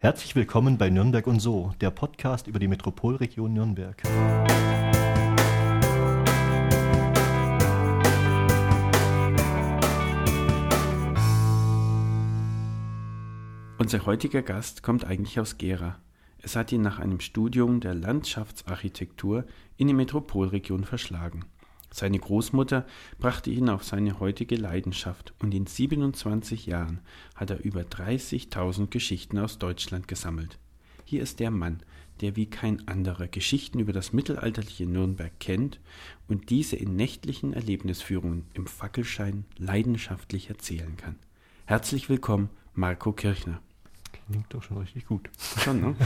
Herzlich willkommen bei Nürnberg und so, der Podcast über die Metropolregion Nürnberg. Unser heutiger Gast kommt eigentlich aus Gera. Es hat ihn nach einem Studium der Landschaftsarchitektur in die Metropolregion verschlagen. Seine Großmutter brachte ihn auf seine heutige Leidenschaft und in 27 Jahren hat er über 30.000 Geschichten aus Deutschland gesammelt. Hier ist der Mann, der wie kein anderer Geschichten über das mittelalterliche Nürnberg kennt und diese in nächtlichen Erlebnisführungen im Fackelschein leidenschaftlich erzählen kann. Herzlich willkommen, Marco Kirchner. Klingt doch schon richtig gut. Schon, ne?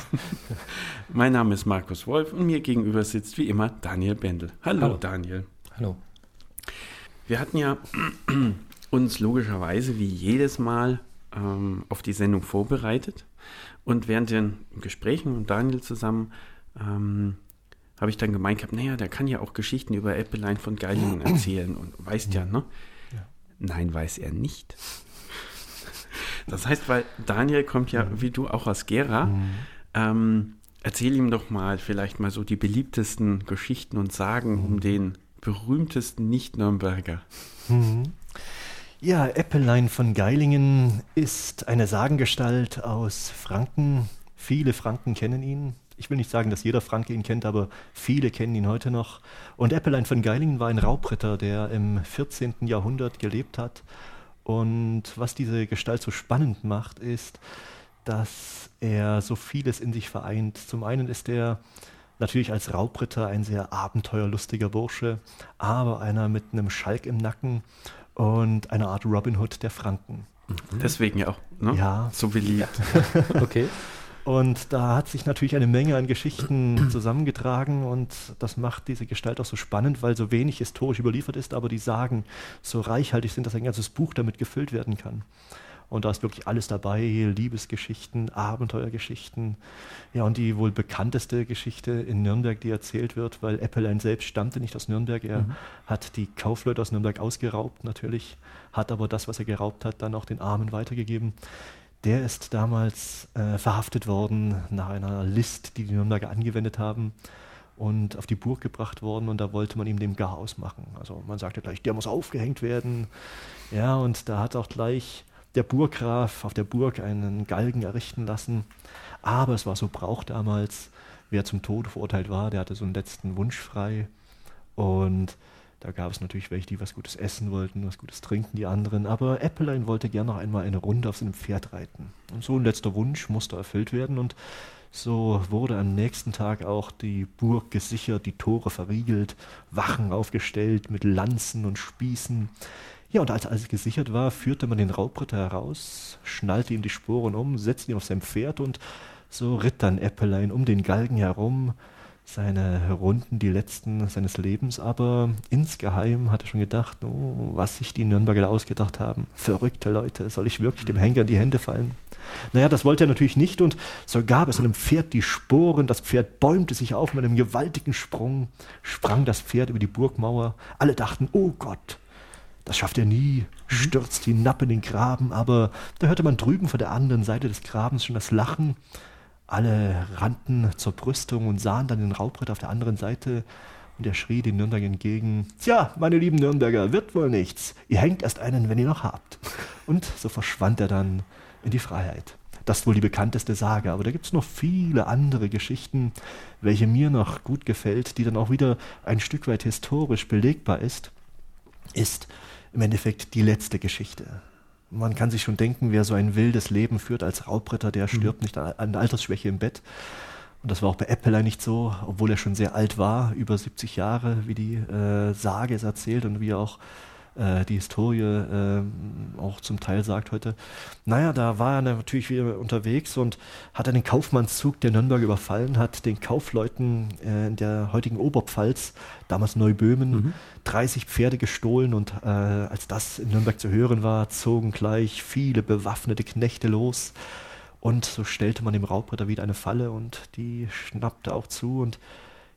mein Name ist Markus Wolf und mir gegenüber sitzt wie immer Daniel Bendel. Hallo, Hallo. Daniel. Hallo. Wir hatten ja uns logischerweise wie jedes Mal ähm, auf die Sendung vorbereitet und während den Gesprächen mit Daniel zusammen ähm, habe ich dann gemeint gehabt, naja, der kann ja auch Geschichten über Äppelein von Geilingen erzählen und weißt ja, ne? Ja. Nein, weiß er nicht. Das heißt, weil Daniel kommt ja, wie du, auch aus Gera. Mhm. Ähm, erzähl ihm doch mal vielleicht mal so die beliebtesten Geschichten und Sagen mhm. um den berühmtesten Nicht-Nürnberger? Mhm. Ja, Eppelein von Geilingen ist eine Sagengestalt aus Franken. Viele Franken kennen ihn. Ich will nicht sagen, dass jeder Franke ihn kennt, aber viele kennen ihn heute noch. Und Eppelein von Geilingen war ein Raubritter, der im 14. Jahrhundert gelebt hat. Und was diese Gestalt so spannend macht, ist, dass er so vieles in sich vereint. Zum einen ist er Natürlich als Raubritter ein sehr abenteuerlustiger Bursche, aber einer mit einem Schalk im Nacken und einer Art Robin Hood der Franken. Mhm. Deswegen ja auch, ne? Ja. So beliebt. okay. Und da hat sich natürlich eine Menge an Geschichten zusammengetragen und das macht diese Gestalt auch so spannend, weil so wenig historisch überliefert ist, aber die Sagen so reichhaltig sind, dass ein ganzes Buch damit gefüllt werden kann. Und da ist wirklich alles dabei, Liebesgeschichten, Abenteuergeschichten. Ja, und die wohl bekannteste Geschichte in Nürnberg, die erzählt wird, weil Eppelein selbst stammte nicht aus Nürnberg. Er mhm. hat die Kaufleute aus Nürnberg ausgeraubt natürlich, hat aber das, was er geraubt hat, dann auch den Armen weitergegeben. Der ist damals äh, verhaftet worden nach einer List, die die Nürnberger angewendet haben und auf die Burg gebracht worden und da wollte man ihm den Garaus machen. Also man sagte gleich, der muss aufgehängt werden. Ja, und da hat auch gleich der Burggraf auf der Burg einen Galgen errichten lassen. Aber es war so Brauch damals, wer zum Tode verurteilt war, der hatte so einen letzten Wunsch frei. Und da gab es natürlich welche, die was Gutes essen wollten, was Gutes trinken, die anderen. Aber Äppelein wollte gerne noch einmal eine Runde auf seinem Pferd reiten. Und so ein letzter Wunsch musste erfüllt werden. Und so wurde am nächsten Tag auch die Burg gesichert, die Tore verriegelt, Wachen aufgestellt mit Lanzen und Spießen. Ja, und als alles gesichert war, führte man den Raubritter heraus, schnallte ihm die Sporen um, setzte ihn auf sein Pferd und so ritt dann Äppelein um den Galgen herum, seine Runden, die letzten seines Lebens, aber insgeheim hat er schon gedacht, oh, was sich die Nürnberger ausgedacht haben. Verrückte Leute, soll ich wirklich dem Henker in die Hände fallen? Naja, das wollte er natürlich nicht und so gab es einem Pferd die Sporen, das Pferd bäumte sich auf mit einem gewaltigen Sprung, sprang das Pferd über die Burgmauer, alle dachten, oh Gott, das schafft er nie, stürzt hinab in den Graben, aber da hörte man drüben von der anderen Seite des Grabens schon das Lachen. Alle rannten zur Brüstung und sahen dann den Raubritter auf der anderen Seite und er schrie den Nürnberger entgegen, Tja, meine lieben Nürnberger, wird wohl nichts. Ihr hängt erst einen, wenn ihr noch habt. Und so verschwand er dann in die Freiheit. Das ist wohl die bekannteste Sage, aber da gibt es noch viele andere Geschichten, welche mir noch gut gefällt, die dann auch wieder ein Stück weit historisch belegbar ist, ist, im Endeffekt die letzte Geschichte. Man kann sich schon denken, wer so ein wildes Leben führt als Raubritter, der mhm. stirbt mhm. nicht an Altersschwäche im Bett. Und das war auch bei Eppelein nicht so, obwohl er schon sehr alt war, über 70 Jahre, wie die äh, Sage es erzählt und wie er auch äh, die Historie äh, auch zum Teil sagt heute. Naja, da war er natürlich wieder unterwegs und hat einen Kaufmannszug der Nürnberg überfallen, hat den Kaufleuten äh, in der heutigen Oberpfalz, damals Neuböhmen, mhm. 30 Pferde gestohlen und äh, als das in Nürnberg zu hören war, zogen gleich viele bewaffnete Knechte los. Und so stellte man dem Raubritter wieder eine Falle und die schnappte auch zu und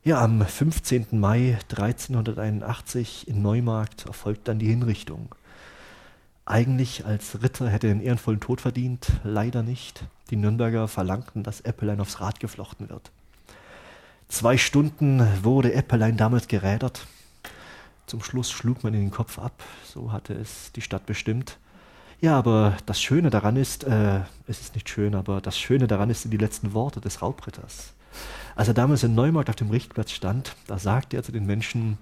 ja, am 15. Mai 1381 in Neumarkt erfolgt dann die Hinrichtung. Eigentlich als Ritter hätte er einen ehrenvollen Tod verdient, leider nicht. Die Nürnberger verlangten, dass Eppelein aufs Rad geflochten wird. Zwei Stunden wurde Eppelein damals gerädert. Zum Schluss schlug man in den Kopf ab, so hatte es die Stadt bestimmt. Ja, aber das Schöne daran ist, äh, es ist nicht schön, aber das Schöne daran ist die letzten Worte des Raubritters. Als er damals in Neumarkt auf dem Richtplatz stand, da sagte er zu den Menschen,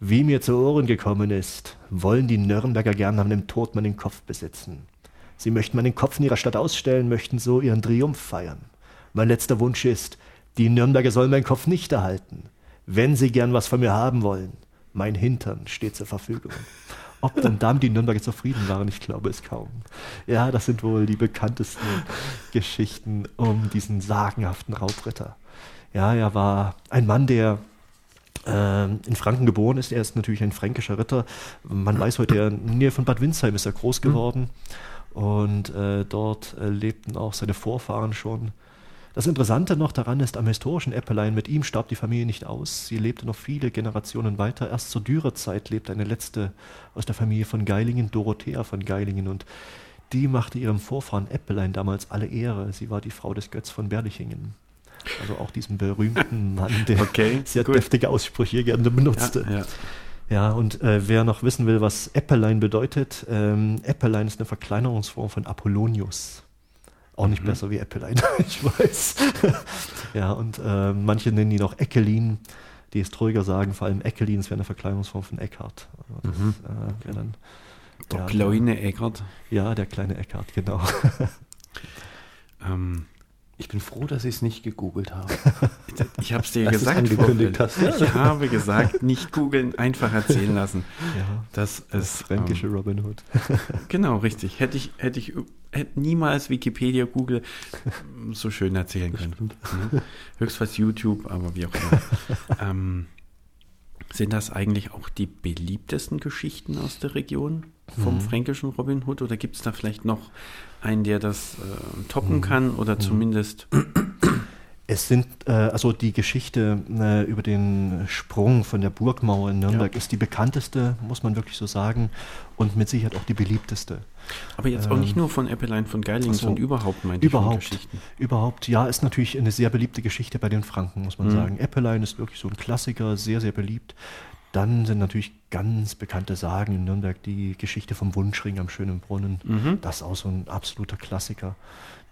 wie mir zu Ohren gekommen ist, wollen die Nürnberger gern an dem Tod meinen Kopf besitzen. Sie möchten meinen Kopf in ihrer Stadt ausstellen, möchten so ihren Triumph feiern. Mein letzter Wunsch ist, die Nürnberger sollen meinen Kopf nicht erhalten. Wenn sie gern was von mir haben wollen, mein Hintern steht zur Verfügung. Ob denn damit die Nürnberger zufrieden waren, ich glaube es kaum. Ja, das sind wohl die bekanntesten Geschichten um diesen sagenhaften Raubritter. Ja, er war ein Mann, der äh, in Franken geboren ist. Er ist natürlich ein fränkischer Ritter. Man weiß heute, in der Nähe von Bad Windsheim ist er groß mhm. geworden. Und äh, dort äh, lebten auch seine Vorfahren schon. Das Interessante noch daran ist, am historischen Eppelein, mit ihm starb die Familie nicht aus. Sie lebte noch viele Generationen weiter. Erst zur Dürerzeit lebte eine letzte aus der Familie von Geilingen, Dorothea von Geilingen. Und die machte ihrem Vorfahren Eppelein damals alle Ehre. Sie war die Frau des Götz von Berlichingen. Also auch diesem berühmten Mann, der okay, sehr gut. deftige Aussprüche gerne benutzte. Ja, ja. ja und äh, wer noch wissen will, was Eppelein bedeutet, ähm, Eppelein ist eine Verkleinerungsform von Apollonius. Auch nicht mhm. besser wie Eppelein, ich weiß. ja, und äh, manche nennen ihn auch Eckelin. Die Historiker sagen vor allem Eckelin, es wäre eine Verkleinerungsform von Eckhart. Also das, mhm. äh, dann, der ja, kleine Eckhart. Ja, der kleine Eckhart, genau. ähm, ich bin froh, dass ich es nicht gegoogelt habe. Ich habe es dir gesagt. Angekündigt hast. Ich habe gesagt, nicht googeln, einfach erzählen lassen. Ja, das ist das fränkische ähm, Robin Hood. Genau, richtig. Hätte ich, hätte ich hätte niemals Wikipedia, Google so schön erzählen können. Mhm. Höchstens YouTube, aber wie auch immer. ähm, sind das eigentlich auch die beliebtesten Geschichten aus der Region vom mhm. fränkischen Robin Hood oder gibt es da vielleicht noch einen, der das äh, toppen mhm. kann oder mhm. zumindest. Es sind, äh, also die Geschichte äh, über den Sprung von der Burgmauer in Nürnberg ja. ist die bekannteste, muss man wirklich so sagen, und mit Sicherheit auch die beliebteste. Aber jetzt auch nicht ähm, nur von Eppelein von Geilingen, so, sondern überhaupt, meinte überhaupt, ich, Geschichten. Überhaupt, ja, ist natürlich eine sehr beliebte Geschichte bei den Franken, muss man mhm. sagen. Eppelein ist wirklich so ein Klassiker, sehr, sehr beliebt. Dann sind natürlich ganz bekannte Sagen in Nürnberg, die Geschichte vom Wunschring am schönen Brunnen. Mhm. Das ist auch so ein absoluter Klassiker.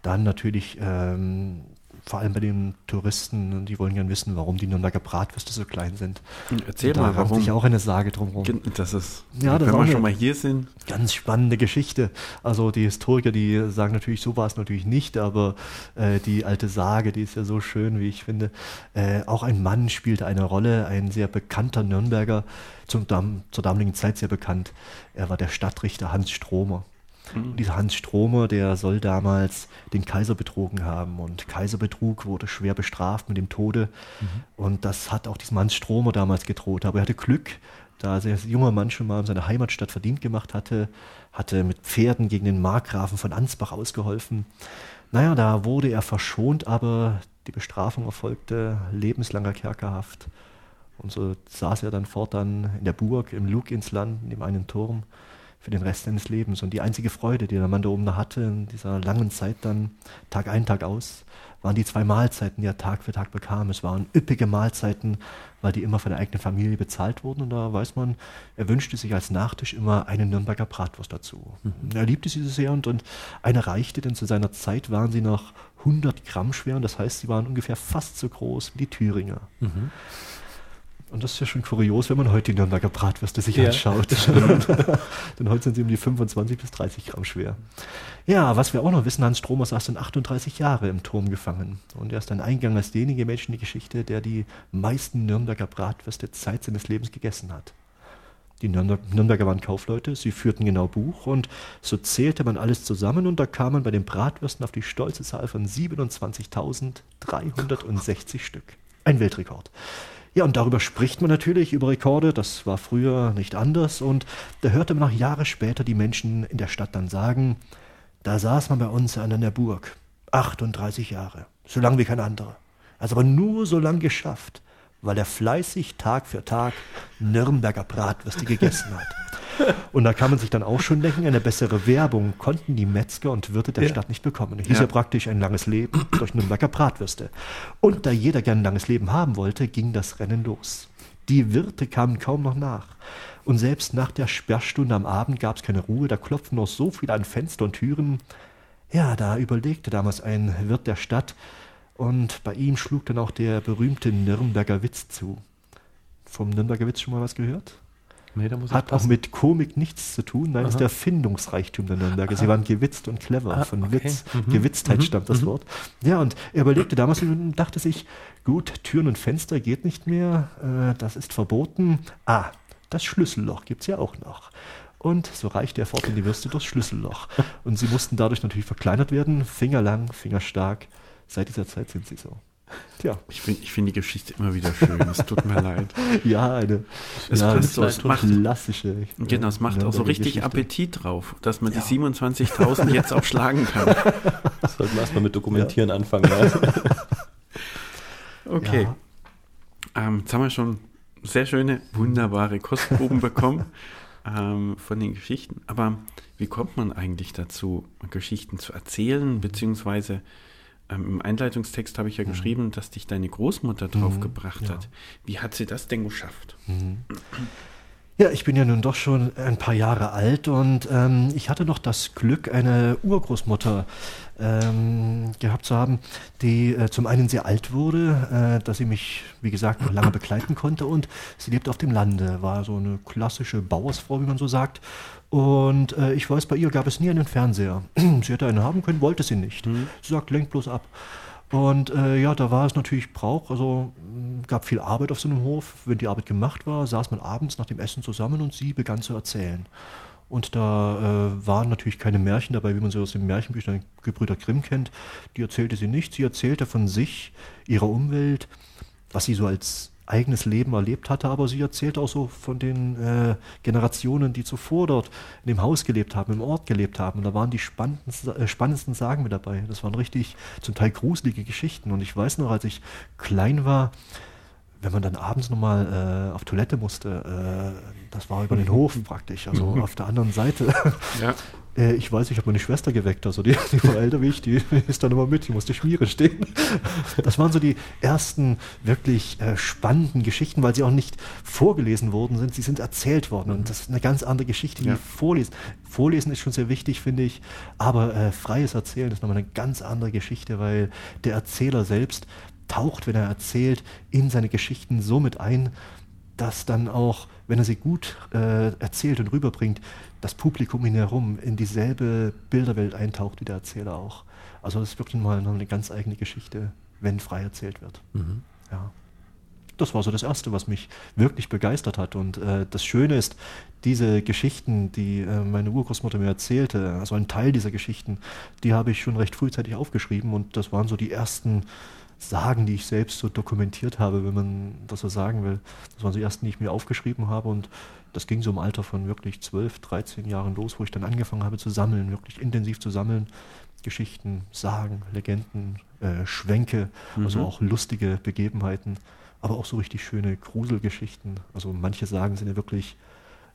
Dann natürlich ähm, vor allem bei den Touristen, die wollen gerne wissen, warum die Nürnberger Bratwürste so klein sind. Erzähl da mal, warum. sich auch eine Sage drumherum. Das ist, ja, das wenn wir schon mal hier sind. Ganz spannende Geschichte. Also die Historiker, die sagen natürlich, so war es natürlich nicht, aber äh, die alte Sage, die ist ja so schön, wie ich finde. Äh, auch ein Mann spielte eine Rolle, ein sehr bekannter Nürnberger, zum, zur damaligen Zeit sehr bekannt. Er war der Stadtrichter Hans Stromer. Mhm. Dieser Hans Stromer, der soll damals den Kaiser betrogen haben und Kaiserbetrug wurde schwer bestraft mit dem Tode. Mhm. Und das hat auch diesem Hans Stromer damals gedroht. Aber er hatte Glück, da er als junger Mann schon mal in seiner Heimatstadt verdient gemacht hatte, hatte mit Pferden gegen den Markgrafen von Ansbach ausgeholfen. Naja, da wurde er verschont, aber die Bestrafung erfolgte lebenslanger Kerkerhaft. Und so saß er dann fortan in der Burg im Lug ins Land, in dem einen Turm für den Rest seines Lebens. Und die einzige Freude, die der Mann da oben da hatte, in dieser langen Zeit dann, Tag ein, Tag aus, waren die zwei Mahlzeiten, die er Tag für Tag bekam. Es waren üppige Mahlzeiten, weil die immer von der eigenen Familie bezahlt wurden. Und da weiß man, er wünschte sich als Nachtisch immer eine Nürnberger Bratwurst dazu. Mhm. Er liebte sie sehr und, und eine reichte, denn zu seiner Zeit waren sie noch 100 Gramm schwer. Und das heißt, sie waren ungefähr fast so groß wie die Thüringer. Mhm. Und das ist ja schon kurios, wenn man heute die Nürnberger Bratwürste sich ja, anschaut. Denn heute sind sie um die 25 bis 30 Gramm schwer. Ja, was wir auch noch wissen, Hans Stromer saß dann 38 Jahre im Turm gefangen. Und er ist ein Eingang als derjenige Mensch in die Geschichte, der die meisten Nürnberger Bratwürste Zeit seines Lebens gegessen hat. Die Nürnberger waren Kaufleute, sie führten genau Buch und so zählte man alles zusammen und da kam man bei den Bratwürsten auf die stolze Zahl von 27.360 Stück. Ein Weltrekord. Ja, und darüber spricht man natürlich, über Rekorde. Das war früher nicht anders. Und da hörte man auch Jahre später die Menschen in der Stadt dann sagen, da saß man bei uns an der Burg. 38 Jahre. So lang wie kein anderer. Also aber nur so lang geschafft, weil er fleißig Tag für Tag Nürnberger Bratwürste gegessen hat. Und da kann man sich dann auch schon denken, eine bessere Werbung konnten die Metzger und Wirte der Ja. Stadt nicht bekommen. Hieß Ja. ja praktisch ein langes Leben durch Nürnberger Bratwürste. Und da jeder gern ein langes Leben haben wollte, ging das Rennen los. Die Wirte kamen kaum noch nach. Und selbst nach der Sperrstunde am Abend gab es keine Ruhe, da klopften noch so viele an Fenster und Türen. Ja, da überlegte damals ein Wirt der Stadt und bei ihm schlug dann auch der berühmte Nürnberger Witz zu. Vom Nürnberger Witz schon mal was gehört? Nee, Hat auch mit Komik nichts zu tun. Nein, ist Aha. der Findungsreichtum der Nürnberger. Sie waren gewitzt und clever. Ah, Von okay. Witz. Mhm. Gewitztheit Mhm. stammt das Mhm. Wort. Ja, und er überlegte damals und dachte sich, gut, Türen und Fenster geht nicht mehr. Äh, das ist verboten. Ah, das Schlüsselloch gibt's ja auch noch. Und so reichte er fort in die Würste durchs Schlüsselloch. Und sie mussten dadurch natürlich verkleinert werden. Fingerlang, fingerstark. Seit dieser Zeit sind sie so. Tja, Ich finde ich find die Geschichte immer wieder schön. Es tut mir leid. ja, eine Es ja, das so- es macht- klassische. Genau, es macht auch so richtig Geschichte. Appetit drauf, dass man Ja. die 27.000 jetzt auch schlagen kann. Das sollten wir erstmal mit Dokumentieren anfangen. Ja. Okay. Ja. Ähm, jetzt haben wir schon sehr schöne, wunderbare Kostproben bekommen ähm, von den Geschichten. Aber wie kommt man eigentlich dazu, Geschichten zu erzählen? Beziehungsweise ähm, im Einleitungstext habe ich ja geschrieben, dass dich deine Großmutter drauf Mhm, gebracht ja. hat. Wie hat sie das denn geschafft? Ja, ich bin ja nun doch schon ein paar Jahre alt und ähm, ich hatte noch das Glück, eine Urgroßmutter ähm, gehabt zu haben, die äh, zum einen sehr alt wurde, äh, dass sie mich, wie gesagt, noch lange begleiten konnte und sie lebte auf dem Lande, war so eine klassische Bauersfrau, wie man so sagt. Und äh, ich weiß, bei ihr gab es nie einen Fernseher. sie hätte einen haben können, wollte sie nicht. Sie sagt, lenk bloß ab. Und äh, ja, da war es natürlich Brauch, also mh, gab viel Arbeit auf so einem Hof. Wenn die Arbeit gemacht war, saß man abends nach dem Essen zusammen und sie begann zu erzählen. Und da äh, waren natürlich keine Märchen dabei, wie man sie aus den Märchenbüchern Gebrüder Grimm kennt. Die erzählte sie nicht. Sie erzählte von sich, ihrer Umwelt, was sie so als eigenes Leben erlebt hatte, aber sie erzählte auch so von den äh, Generationen, die zuvor dort in dem Haus gelebt haben, im Ort gelebt haben. Und da waren die spannendsten, äh, spannendsten Sagen mit dabei. Das waren richtig zum Teil gruselige Geschichten. Und ich weiß noch, als ich klein war, wenn man dann abends nochmal äh, auf Toilette musste, äh, das war über den Hof praktisch, also auf der anderen Seite. Ja. Äh, ich weiß, ich habe meine Schwester geweckt, also die, die war älter wie ich, die ist dann immer mit, die musste Schmiere stehen. Das waren so die ersten wirklich äh, spannenden Geschichten, weil sie auch nicht vorgelesen worden sind, sie sind erzählt worden und das ist eine ganz andere Geschichte wie Ja. Vorlesen. Vorlesen ist schon sehr wichtig, finde ich, aber äh, freies Erzählen ist nochmal eine ganz andere Geschichte, weil der Erzähler selbst taucht, wenn er erzählt, in seine Geschichten so mit ein, dass dann auch, wenn er sie gut äh, erzählt und rüberbringt, das Publikum ihn herum in dieselbe Bilderwelt eintaucht wie der Erzähler auch. Also das ist wirklich mal eine ganz eigene Geschichte, wenn frei erzählt wird. Ja. Das war so das Erste, was mich wirklich begeistert hat. Und äh, das Schöne ist, diese Geschichten, die äh, meine Urgroßmutter mir erzählte, also ein Teil dieser Geschichten, die habe ich schon recht frühzeitig aufgeschrieben. Und das waren so die ersten Sagen, die ich selbst so dokumentiert habe, wenn man das so sagen will. Das waren so die ersten, die ich mir aufgeschrieben habe. Und das ging so im Alter von wirklich 12, 13 Jahren los, wo ich dann angefangen habe zu sammeln, wirklich intensiv zu sammeln. Geschichten, Sagen, Legenden, äh, Schwänke, also auch lustige Begebenheiten, aber auch so richtig schöne Gruselgeschichten. Also manche Sagen sind ja wirklich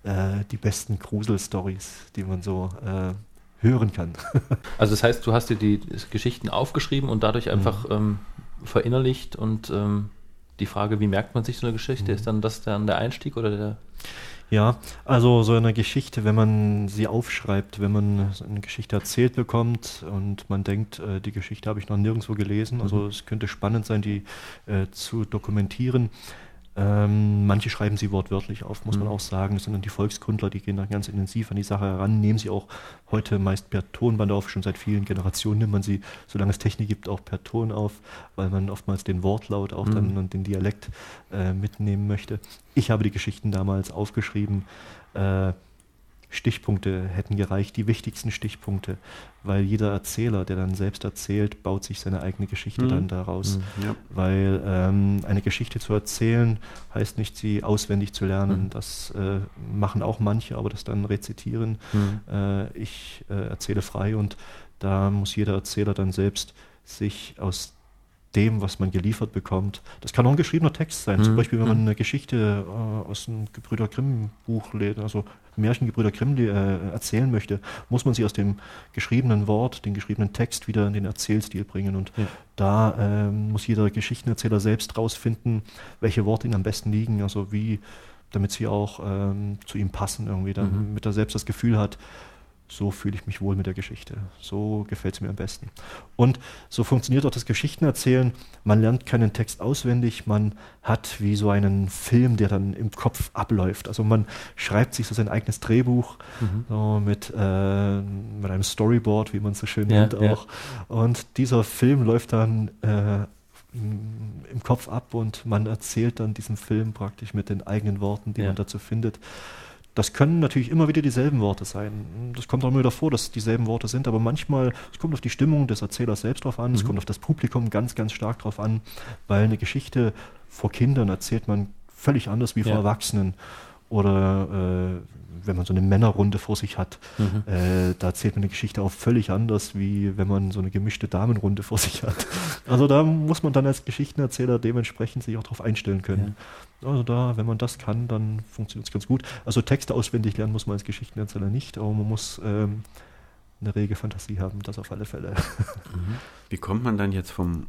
äh, die besten Grusel-Stories, die man so äh, hören kann. Also das heißt, du hast dir die Geschichten aufgeschrieben und dadurch einfach ähm, verinnerlicht und ähm, die Frage, wie merkt man sich so eine Geschichte, ist dann das dann der Einstieg oder der Ja, also so eine Geschichte, wenn man sie aufschreibt, wenn man eine Geschichte erzählt bekommt und man denkt, äh, die Geschichte habe ich noch nirgendwo gelesen, also es könnte spannend sein, die äh, zu dokumentieren. Ähm, manche schreiben sie wortwörtlich auf, muss man auch sagen. Dann die Volkskundler, die gehen da ganz intensiv an die Sache heran, nehmen sie auch heute meist per Tonband auf. Schon seit vielen Generationen nimmt man sie, solange es Technik gibt, auch per Ton auf, weil man oftmals den Wortlaut auch dann und den Dialekt äh, mitnehmen möchte. Ich habe die Geschichten damals aufgeschrieben. Äh, Stichpunkte hätten gereicht, die wichtigsten Stichpunkte, weil jeder Erzähler, der dann selbst erzählt, baut sich seine eigene Geschichte dann daraus. Ja. Weil ähm, eine Geschichte zu erzählen heißt nicht, sie auswendig zu lernen. Das äh, machen auch manche, aber das dann rezitieren. Äh, ich äh, erzähle frei und da muss jeder Erzähler dann selbst sich aus dem, was man geliefert bekommt. Das kann auch ein geschriebener Text sein. Mhm. Zum Beispiel, wenn man eine Geschichte äh, aus einem Gebrüder Grimm-Buch lädt, also Märchengebrüder Grimm äh, erzählen möchte, muss man sie aus dem geschriebenen Wort, den geschriebenen Text wieder in den Erzählstil bringen. Und ja. da äh, muss jeder Geschichtenerzähler selbst rausfinden, welche Worte ihm am besten liegen, also wie, damit sie auch ähm, zu ihm passen, irgendwie, damit mhm. er selbst das Gefühl hat, so fühle ich mich wohl mit der Geschichte. So gefällt es mir am besten. Und so funktioniert auch das Geschichtenerzählen. Man lernt keinen Text auswendig, man hat wie so einen Film, der dann im Kopf abläuft. Also man schreibt sich so sein eigenes Drehbuch mhm. so mit, äh, mit einem Storyboard, wie man es so schön ja, nennt auch. Ja. Und dieser Film läuft dann äh, im Kopf ab und man erzählt dann diesen Film praktisch mit den eigenen Worten, die ja. man dazu findet. Das können natürlich immer wieder dieselben Worte sein. Das kommt auch immer wieder vor, dass es dieselben Worte sind, aber manchmal, es kommt auf die Stimmung des Erzählers selbst drauf an, mhm. es kommt auf das Publikum ganz, ganz stark drauf an, weil eine Geschichte vor Kindern erzählt man völlig anders wie vor ja. Erwachsenen. Oder äh, wenn man so eine Männerrunde vor sich hat, mhm. äh, da erzählt man eine Geschichte auch völlig anders, wie wenn man so eine gemischte Damenrunde vor sich hat. Also da muss man dann als Geschichtenerzähler dementsprechend sich auch darauf einstellen können. Ja. Also da, wenn man das kann, dann funktioniert es ganz gut. Also Texte auswendig lernen muss man als Geschichtenerzähler nicht, aber man muss ähm, eine rege Fantasie haben, das auf alle Fälle. Mhm. Wie kommt man dann jetzt vom,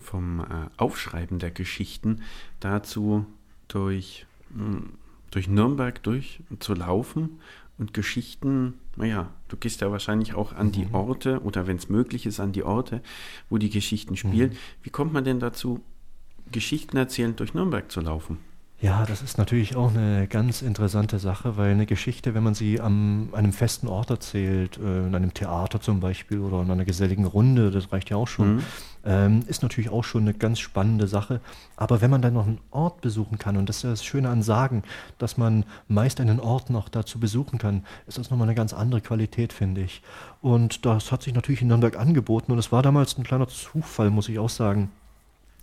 vom äh, Aufschreiben der Geschichten dazu, durch hm, durch Nürnberg durch zu laufen und Geschichten, naja, du gehst ja wahrscheinlich auch an die mhm. Orte oder wenn es möglich ist, an die Orte, wo die Geschichten spielen. Mhm. Wie kommt man denn dazu, Geschichten erzählen durch Nürnberg zu laufen? Ja, das ist natürlich auch eine ganz interessante Sache, weil eine Geschichte, wenn man sie an einem festen Ort erzählt, äh, in einem Theater zum Beispiel oder in einer geselligen Runde, das reicht ja auch schon, mhm. ähm, ist natürlich auch schon eine ganz spannende Sache. Aber wenn man dann noch einen Ort besuchen kann, und das ist das Schöne an Sagen, dass man meist einen Ort noch dazu besuchen kann, ist das nochmal eine ganz andere Qualität, finde ich. Und das hat sich natürlich in Nürnberg angeboten und es war damals ein kleiner Zufall, muss ich auch sagen.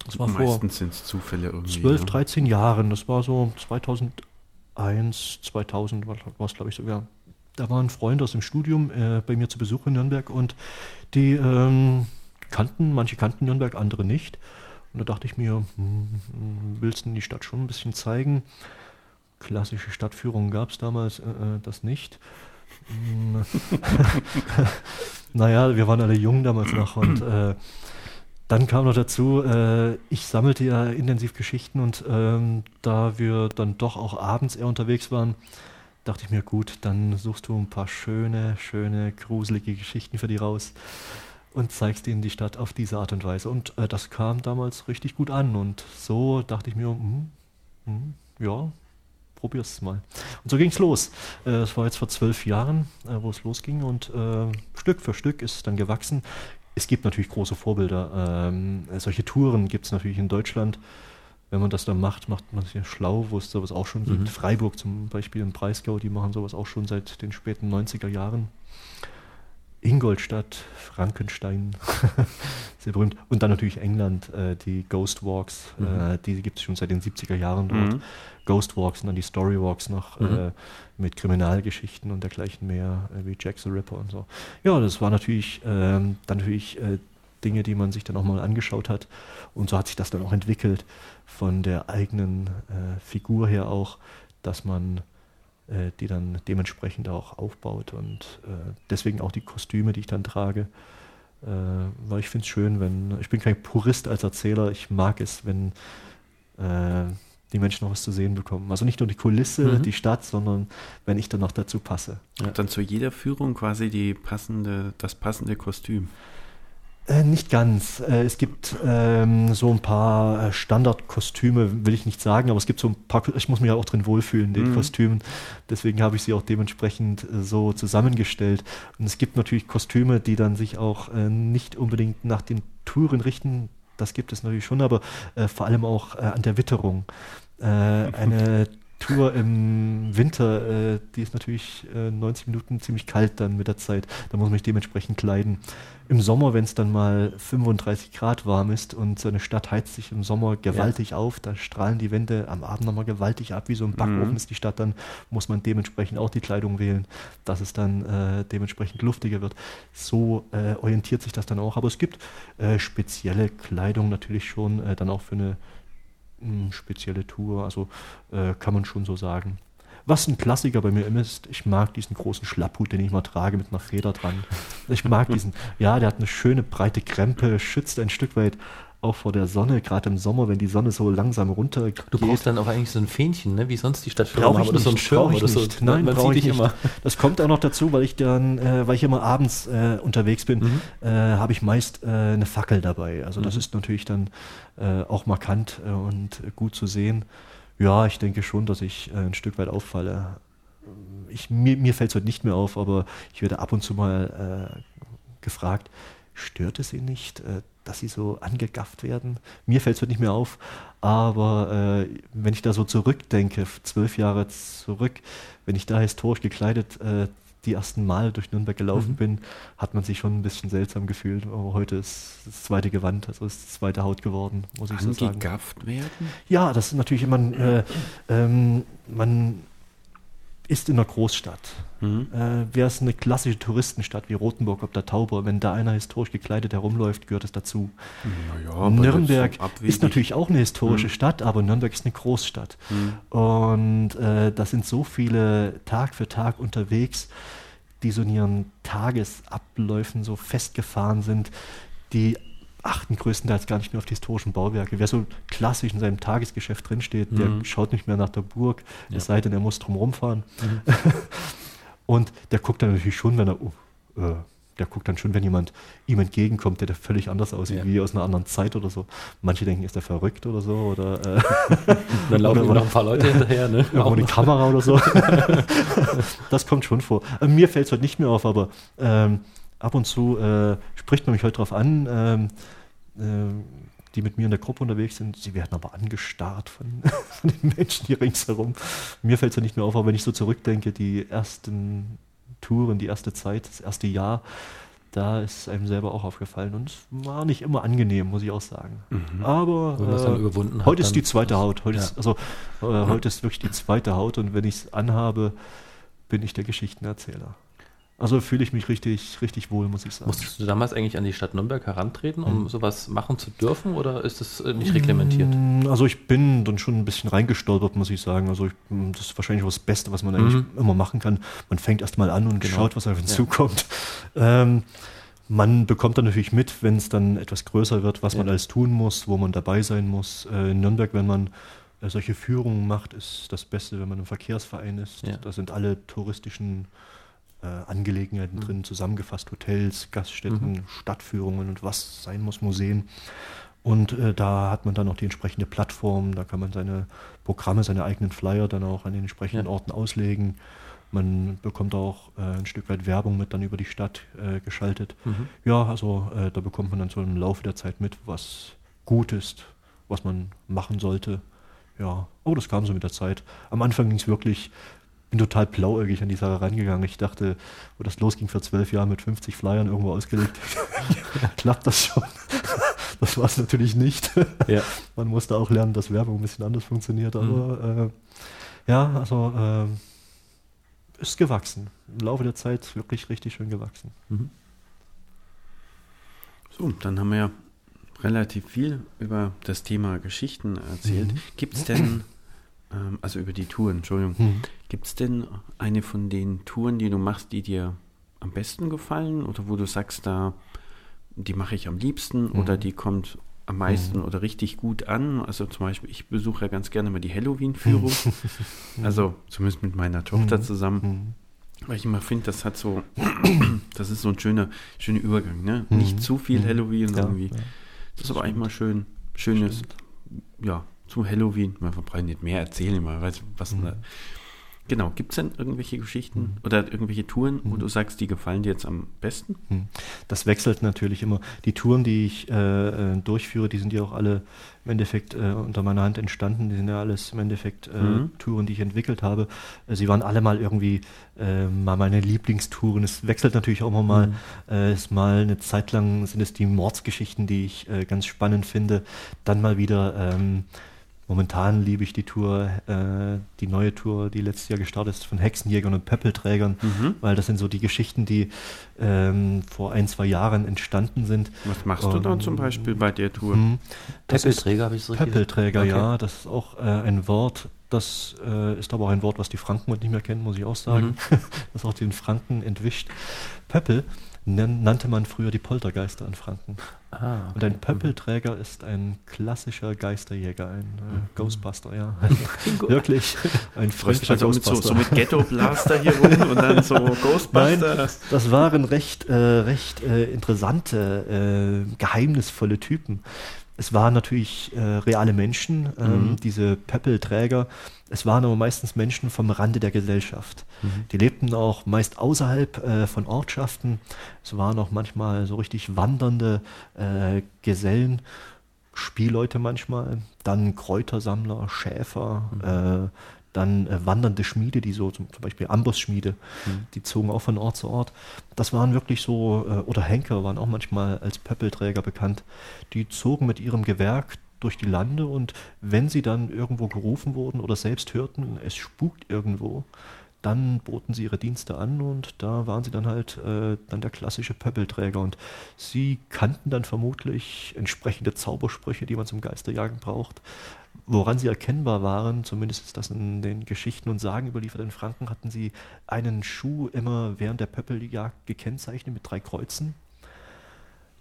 Das war Meistens sind es Zufälle irgendwie. 12, ja. 13 Jahren. Das war so 2001, 2000 war es, glaube ich, sogar. Da waren Freunde aus dem Studium äh, bei mir zu Besuch in Nürnberg und die ähm, kannten, manche kannten Nürnberg, andere nicht. Und da dachte ich mir, hm, willst du die Stadt schon ein bisschen zeigen? Klassische Stadtführung gab es damals äh, äh das nicht. Hm. naja, wir waren alle jung damals noch und äh, dann kam noch dazu, äh, ich sammelte ja intensiv Geschichten und ähm, da wir dann doch auch abends eher unterwegs waren, dachte ich mir, gut, dann suchst du ein paar schöne, schöne, gruselige Geschichten für die raus und zeigst ihnen die Stadt auf diese Art und Weise. Und äh, das kam damals richtig gut an und so dachte ich mir, hm, hm, ja, probier's mal. Und so ging es los. Äh, war jetzt vor zwölf Jahren, äh, wo es losging und äh, Stück für Stück ist es dann gewachsen es gibt natürlich große Vorbilder. Ähm, solche Touren gibt es natürlich in Deutschland. Wenn man das dann macht, macht man sich schlau, wo es sowas auch schon gibt. Mhm. Freiburg zum Beispiel im Breisgau, die machen sowas auch schon seit den späten 90er Jahren. Ingolstadt, Frankenstein, sehr berühmt. Und dann natürlich England, äh, die Ghost Walks, mhm. äh, die gibt es schon seit den 70er Jahren dort. Mhm. Ghost Walks und dann die Story Walks noch mhm. äh, mit Kriminalgeschichten und dergleichen mehr, äh, wie Jack the Ripper und so. Ja, das war natürlich ähm, dann natürlich äh, Dinge, die man sich dann auch mal angeschaut hat. Und so hat sich das dann auch entwickelt von der eigenen äh, Figur her auch, dass man äh, die dann dementsprechend auch aufbaut. Und äh, deswegen auch die Kostüme, die ich dann trage. Äh, weil ich finde es schön, wenn, ich bin kein Purist als Erzähler, ich mag es, wenn äh, die Menschen noch was zu sehen bekommen. Also nicht nur die Kulisse, mhm. die Stadt, sondern wenn ich dann noch dazu passe. Ja. Und dann zu jeder Führung quasi die passende, das passende Kostüm. Äh, nicht ganz. Äh, es gibt ähm, so ein paar äh, Standardkostüme, will ich nicht sagen, aber es gibt so ein paar, ich muss mich ja auch drin wohlfühlen, den mhm. Kostümen. Deswegen habe ich sie auch dementsprechend äh, so zusammengestellt. Und es gibt natürlich Kostüme, die dann sich auch äh, nicht unbedingt nach den Touren richten. Das gibt es natürlich schon, aber äh, vor allem auch an der Witterung. eine Tour im Winter, äh, die ist natürlich äh, 90 Minuten ziemlich kalt dann mit der Zeit. Da muss man sich dementsprechend kleiden. Im Sommer, wenn es dann mal 35 Grad warm ist und so eine Stadt heizt sich im Sommer gewaltig ja. auf, da strahlen die Wände am Abend nochmal gewaltig ab, wie so ein Backofen mhm. ist die Stadt, dann muss man dementsprechend auch die Kleidung wählen, dass es dann äh, dementsprechend luftiger wird. So äh, orientiert sich das dann auch. Aber es gibt äh, spezielle Kleidung natürlich schon, äh, dann auch für eine mh, hm, spezielle Tour, also äh, kann man schon so sagen. Was ein Klassiker bei mir immer ist, ich mag diesen großen Schlapphut, den ich mal trage mit einer Feder dran. Ich mag diesen, ja, der hat eine schöne breite Krempe, schützt ein Stück weit auch vor der Sonne, gerade im Sommer, wenn die Sonne so langsam runter Du brauchst dann auch eigentlich so ein Fähnchen, ne? wie sonst die Stadtführer haben, oder so ein Schirm oder so. Nicht. Nein, brauche ich nicht. Immer. Das kommt auch noch dazu, weil ich dann, äh, weil ich immer abends äh, unterwegs bin, mhm. äh, habe ich meist äh, eine Fackel dabei. Also das mhm. ist natürlich dann äh, auch markant äh, und gut zu sehen. Ja, ich denke schon, dass ich ein Stück weit auffalle. Ich, mir mir fällt es heute nicht mehr auf, aber ich werde ab und zu mal gefragt, stört es Sie nicht, dass sie so angegafft werden. Mir fällt es heute nicht mehr auf, aber äh, wenn ich da so zurückdenke, zwölf Jahre zurück, wenn ich da historisch gekleidet äh, die ersten Mal durch Nürnberg gelaufen mhm. bin, hat man sich schon ein bisschen seltsam gefühlt. Aber heute ist das zweite Gewand, also ist das zweite Haut geworden, muss ich so sagen. Angegafft werden? Ja, das ist natürlich immer, äh, ähm, man ist in einer Großstadt. Mhm. Äh, Wäre es eine klassische Touristenstadt wie Rothenburg ob der Tauber, wenn da einer historisch gekleidet herumläuft, gehört es dazu. Ja, Nürnberg ist natürlich auch eine historische mhm. Stadt, aber Nürnberg ist eine Großstadt. Mhm. Und äh, da sind so viele Tag für Tag unterwegs, die so in ihren Tagesabläufen so festgefahren sind, die achten größtenteils gar nicht mehr auf die historischen Bauwerke. Wer so klassisch in seinem Tagesgeschäft drinsteht, mhm. der schaut nicht mehr nach der Burg, ja. es sei denn, er muss drum rumfahren. Mhm. Und der guckt dann natürlich schon, wenn er, uh, äh, der guckt dann schon, wenn jemand ihm entgegenkommt, der, der völlig anders aussieht, ja. wie aus einer anderen Zeit oder so. Manche denken, ist der verrückt oder so. Oder, äh, dann laufen oder, noch ein paar Leute hinterher, ne? Irgendwo eine Kamera oder so. das kommt schon vor. Äh, mir fällt es heute nicht mehr auf, aber ähm, ab und zu äh, spricht man mich heute darauf an, ähm, äh, die mit mir in der Gruppe unterwegs sind, sie werden aber angestarrt von, von den Menschen hier ringsherum. Mir fällt es ja nicht mehr auf, aber wenn ich so zurückdenke, die ersten Touren, die erste Zeit, das erste Jahr, da ist einem selber auch aufgefallen und es war nicht immer angenehm, muss ich auch sagen. Mhm. Aber äh, heute ist die zweite Haut. Heute, ja. ist, also, äh, heute ist wirklich die zweite Haut und wenn ich es anhabe, bin ich der Geschichtenerzähler. Also fühle ich mich richtig, richtig wohl, muss ich sagen. Musstest du damals eigentlich an die Stadt Nürnberg herantreten, um mhm. sowas machen zu dürfen oder ist das äh, nicht reglementiert? Mm, also ich bin dann schon ein bisschen reingestolpert, muss ich sagen. Also ich, mm, das ist wahrscheinlich das Beste, was man eigentlich mhm. immer machen kann. Man fängt erst mal an und genau. schaut, was auf ihn ja. zukommt. Ähm, man bekommt dann natürlich mit, wenn es dann etwas größer wird, was ja. man alles tun muss, wo man dabei sein muss. Äh, in Nürnberg, wenn man äh, solche Führungen macht, ist das Beste, wenn man im Verkehrsverein ist. Ja. Da sind alle touristischen äh, Angelegenheiten mhm. drin, zusammengefasst, Hotels, Gaststätten, mhm. Stadtführungen und was sein muss, Museen. Und äh, da hat man dann auch die entsprechende Plattform, da kann man seine Programme, seine eigenen Flyer dann auch an den entsprechenden ja. Orten auslegen. Man bekommt auch äh, ein Stück weit Werbung mit dann über die Stadt äh, geschaltet. Mhm. Ja, also äh, da bekommt man dann so im Laufe der Zeit mit, was gut ist, was man machen sollte. Ja, oh, das kam so mit der Zeit. Am Anfang ging es wirklich bin total blauäugig an die Sache rangegangen. Ich dachte, wo das losging vor zwölf Jahren mit 50 Flyern irgendwo ausgelegt, klappt das schon. das war es natürlich nicht. Ja. Man musste auch lernen, dass Werbung ein bisschen anders funktioniert. Aber mhm. äh, ja, also äh, ist gewachsen. Im Laufe der Zeit wirklich richtig schön gewachsen. Mhm. So, dann haben wir ja relativ viel über das Thema Geschichten erzählt. Mhm. Gibt es denn ähm, also über die Touren, Entschuldigung. Mhm. Gibt es denn eine von den Touren, die du machst, die dir am besten gefallen oder wo du sagst, da die mache ich am liebsten mhm. oder die kommt am meisten mhm. oder richtig gut an? Also zum Beispiel, ich besuche ja ganz gerne mal die Halloween-Führung, also zumindest mit meiner Tochter mhm. zusammen. Mhm. Weil ich immer finde, das hat so, das ist so ein schöner, schöner Übergang, ne? Nicht zu viel Halloween ja, irgendwie. Ja. Das ist aber eigentlich mal schön, schönes, Stimmt. ja, zum Halloween. Man verbreitet nicht mehr erzählen, man weiß, was mhm. da Genau, gibt es denn irgendwelche Geschichten mhm. oder irgendwelche Touren, wo mhm. du sagst, die gefallen dir jetzt am besten? Mhm. Das wechselt natürlich immer. Die Touren, die ich äh, äh, durchführe, die sind ja auch alle im Endeffekt äh, unter meiner Hand entstanden. Die sind ja alles im Endeffekt äh, mhm. Touren, die ich entwickelt habe. Äh, sie waren alle mal irgendwie äh, mal meine Lieblingstouren. Es wechselt natürlich auch immer mal. Mhm. ist mal eine Zeit lang sind es die Mordsgeschichten, die ich ganz spannend finde. Dann mal wieder ähm, Momentan liebe ich die Tour, äh, die neue Tour, die letztes Jahr gestartet ist, von Hexenjägern und Pöppelträgern, mhm. weil das sind so die Geschichten, die ähm, vor ein, zwei Jahren entstanden sind. Was machst du dann zum Beispiel bei der Tour? Mh, Pöppelträger habe ich so Pöppelträger, okay. ja, das ist auch äh, ein Wort, das äh, ist aber auch ein Wort, was die Franken nicht mehr kennen, muss ich auch sagen. Mhm. das auch den Franken entwischt. Pöppel nannte man früher die Poltergeister in Franken. Ah, okay. Und ein Pöppelträger ist ein klassischer Geisterjäger, ein äh, mhm. Ghostbuster, ja. Wirklich ein fränkischer also Ghostbuster. Mit so, so mit Ghetto-Blaster hier rum und dann so Ghostbuster. Nein, das waren recht, äh, recht äh, interessante, äh, geheimnisvolle Typen. Es waren natürlich äh, reale Menschen, ähm, mhm. diese Pöppelträger. Es waren aber meistens Menschen vom Rande der Gesellschaft. Mhm. Die lebten auch meist außerhalb äh, von Ortschaften. Es waren auch manchmal so richtig wandernde äh, Gesellen, Spielleute manchmal, dann Kräutersammler, Schäfer, mhm. Dann äh, wandernde Schmiede, die so zum, zum Beispiel Ambossschmiede, mhm. die zogen auch von Ort zu Ort. Das waren wirklich so, äh, oder Henker waren auch manchmal als Pöppelträger bekannt. Die zogen mit ihrem Gewerk durch die Lande und wenn sie dann irgendwo gerufen wurden oder selbst hörten, es spukt irgendwo, dann boten sie ihre Dienste an und da waren sie dann halt äh, dann der klassische Pöppelträger und sie kannten dann vermutlich entsprechende Zaubersprüche, die man zum Geisterjagen braucht. Woran sie erkennbar waren, zumindest ist das in den Geschichten und Sagen überliefert in Franken, hatten sie einen Schuh immer während der Pöppeljagd gekennzeichnet mit drei Kreuzen.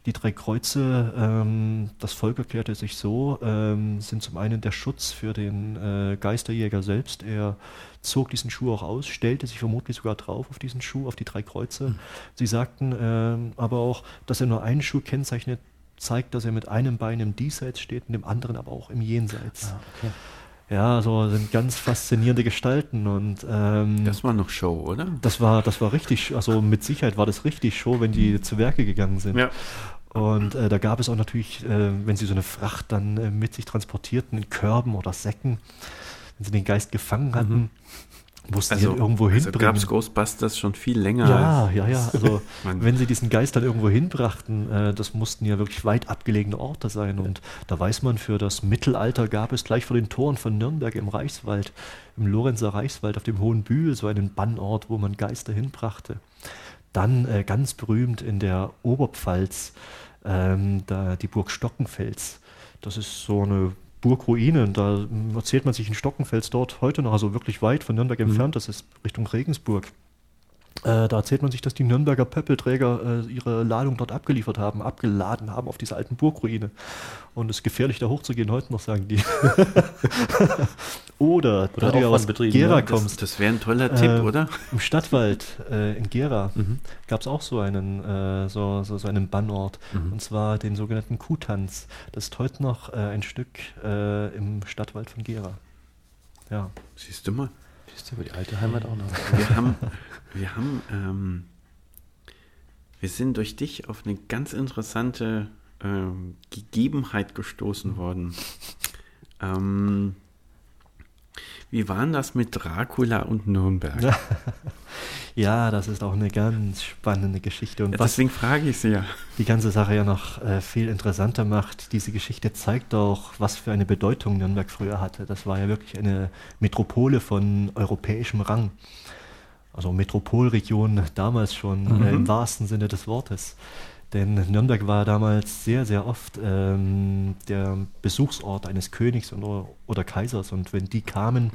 Die drei Kreuze, ähm, das Volk erklärte sich so, ähm, sind zum einen der Schutz für den äh, Geisterjäger selbst. Er zog diesen Schuh auch aus, stellte sich vermutlich sogar drauf auf diesen Schuh, auf die drei Kreuze. Mhm. Sie sagten ähm, aber auch, dass er nur einen Schuh kennzeichnet, zeigt, dass er mit einem Bein im Diesseits steht und dem anderen aber auch im Jenseits. Ah, okay. Ja, so sind ganz faszinierende Gestalten und ähm, das war noch Show, oder? Das war, das war richtig, also mit Sicherheit war das richtig Show, wenn die zu Werke gegangen sind. Ja. Und äh, da gab es auch natürlich, äh, wenn sie so eine Fracht dann äh, mit sich transportierten in Körben oder Säcken, wenn sie den Geist gefangen hatten, mhm. mussten also, sie ihn irgendwo also hinbringen. gab es Ghostbusters schon viel länger. Ja, ja, ja. Also wenn sie diesen Geist dann irgendwo hinbrachten, äh, das mussten ja wirklich weit abgelegene Orte sein. Und da weiß man, für das Mittelalter gab es gleich vor den Toren von Nürnberg im Reichswald, im Lorenzer Reichswald auf dem Hohen Bühl, so einen Bannort, wo man Geister hinbrachte. Dann äh, ganz berühmt in der Oberpfalz ähm, da die Burg Stockenfels. Das ist so eine Burgruine. Da erzählt man sich in Stockenfels dort heute noch, also wirklich weit von Nürnberg mhm. entfernt, das ist Richtung Regensburg. Äh, da erzählt man sich, dass die Nürnberger Pöppelträger äh, ihre Ladung dort abgeliefert haben, abgeladen haben auf dieser alten Burgruine. Und es ist gefährlich, da hochzugehen, heute noch, sagen die. oder, oder du ja aus Gera ne? kommst. Das, das wäre ein toller äh, Tipp, oder? Im Stadtwald äh, in Gera mhm. gab es auch so einen, äh, so, so, so, einen Bannort. Mhm. Und zwar den sogenannten Kuhtanz. Das ist heute noch äh, ein Stück im Stadtwald von Gera. Ja. Siehst du mal. Siehst du, die alte Heimat auch noch. Wir haben wir haben, ähm, wir sind durch dich auf eine ganz interessante ähm, Gegebenheit gestoßen worden. Ähm, wie war das mit Dracula und Nürnberg? ja, das ist auch eine ganz spannende Geschichte. Und ja, deswegen frage ich Sie ja. Die ganze Sache ja noch äh, viel interessanter macht. Diese Geschichte zeigt auch, was für eine Bedeutung Nürnberg früher hatte. Das war ja wirklich eine Metropole von europäischem Rang also Metropolregion damals schon mhm. äh, im wahrsten Sinne des Wortes. Denn Nürnberg war damals sehr, sehr oft ähm, der Besuchsort eines Königs oder, oder, Kaisers. Und wenn die kamen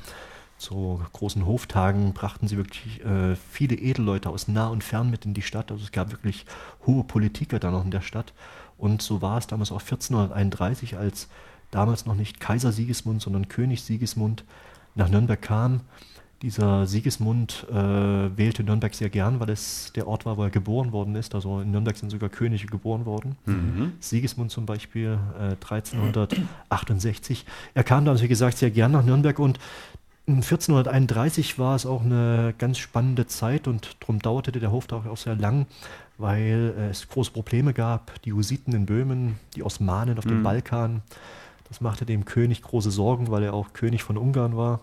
zu großen Hoftagen, brachten sie wirklich äh, viele Edelleute aus nah und fern mit in die Stadt. Also es gab wirklich hohe Politiker da noch in der Stadt. Und so war es damals auch 1431, als damals noch nicht Kaiser Sigismund, sondern König Sigismund nach Nürnberg kam dieser Sigismund äh, wählte Nürnberg sehr gern, weil es der Ort war, wo er geboren worden ist. Also in Nürnberg sind sogar Könige geboren worden. Mhm. Sigismund zum Beispiel äh, 1368. Er kam dann, wie gesagt, sehr gern nach Nürnberg und 1431 war es auch eine ganz spannende Zeit und darum dauerte der Hoftag auch sehr lang, weil äh, es große Probleme gab. Die Hussiten in Böhmen, die Osmanen auf dem Mhm. Balkan. Das machte dem König große Sorgen, weil er auch König von Ungarn war.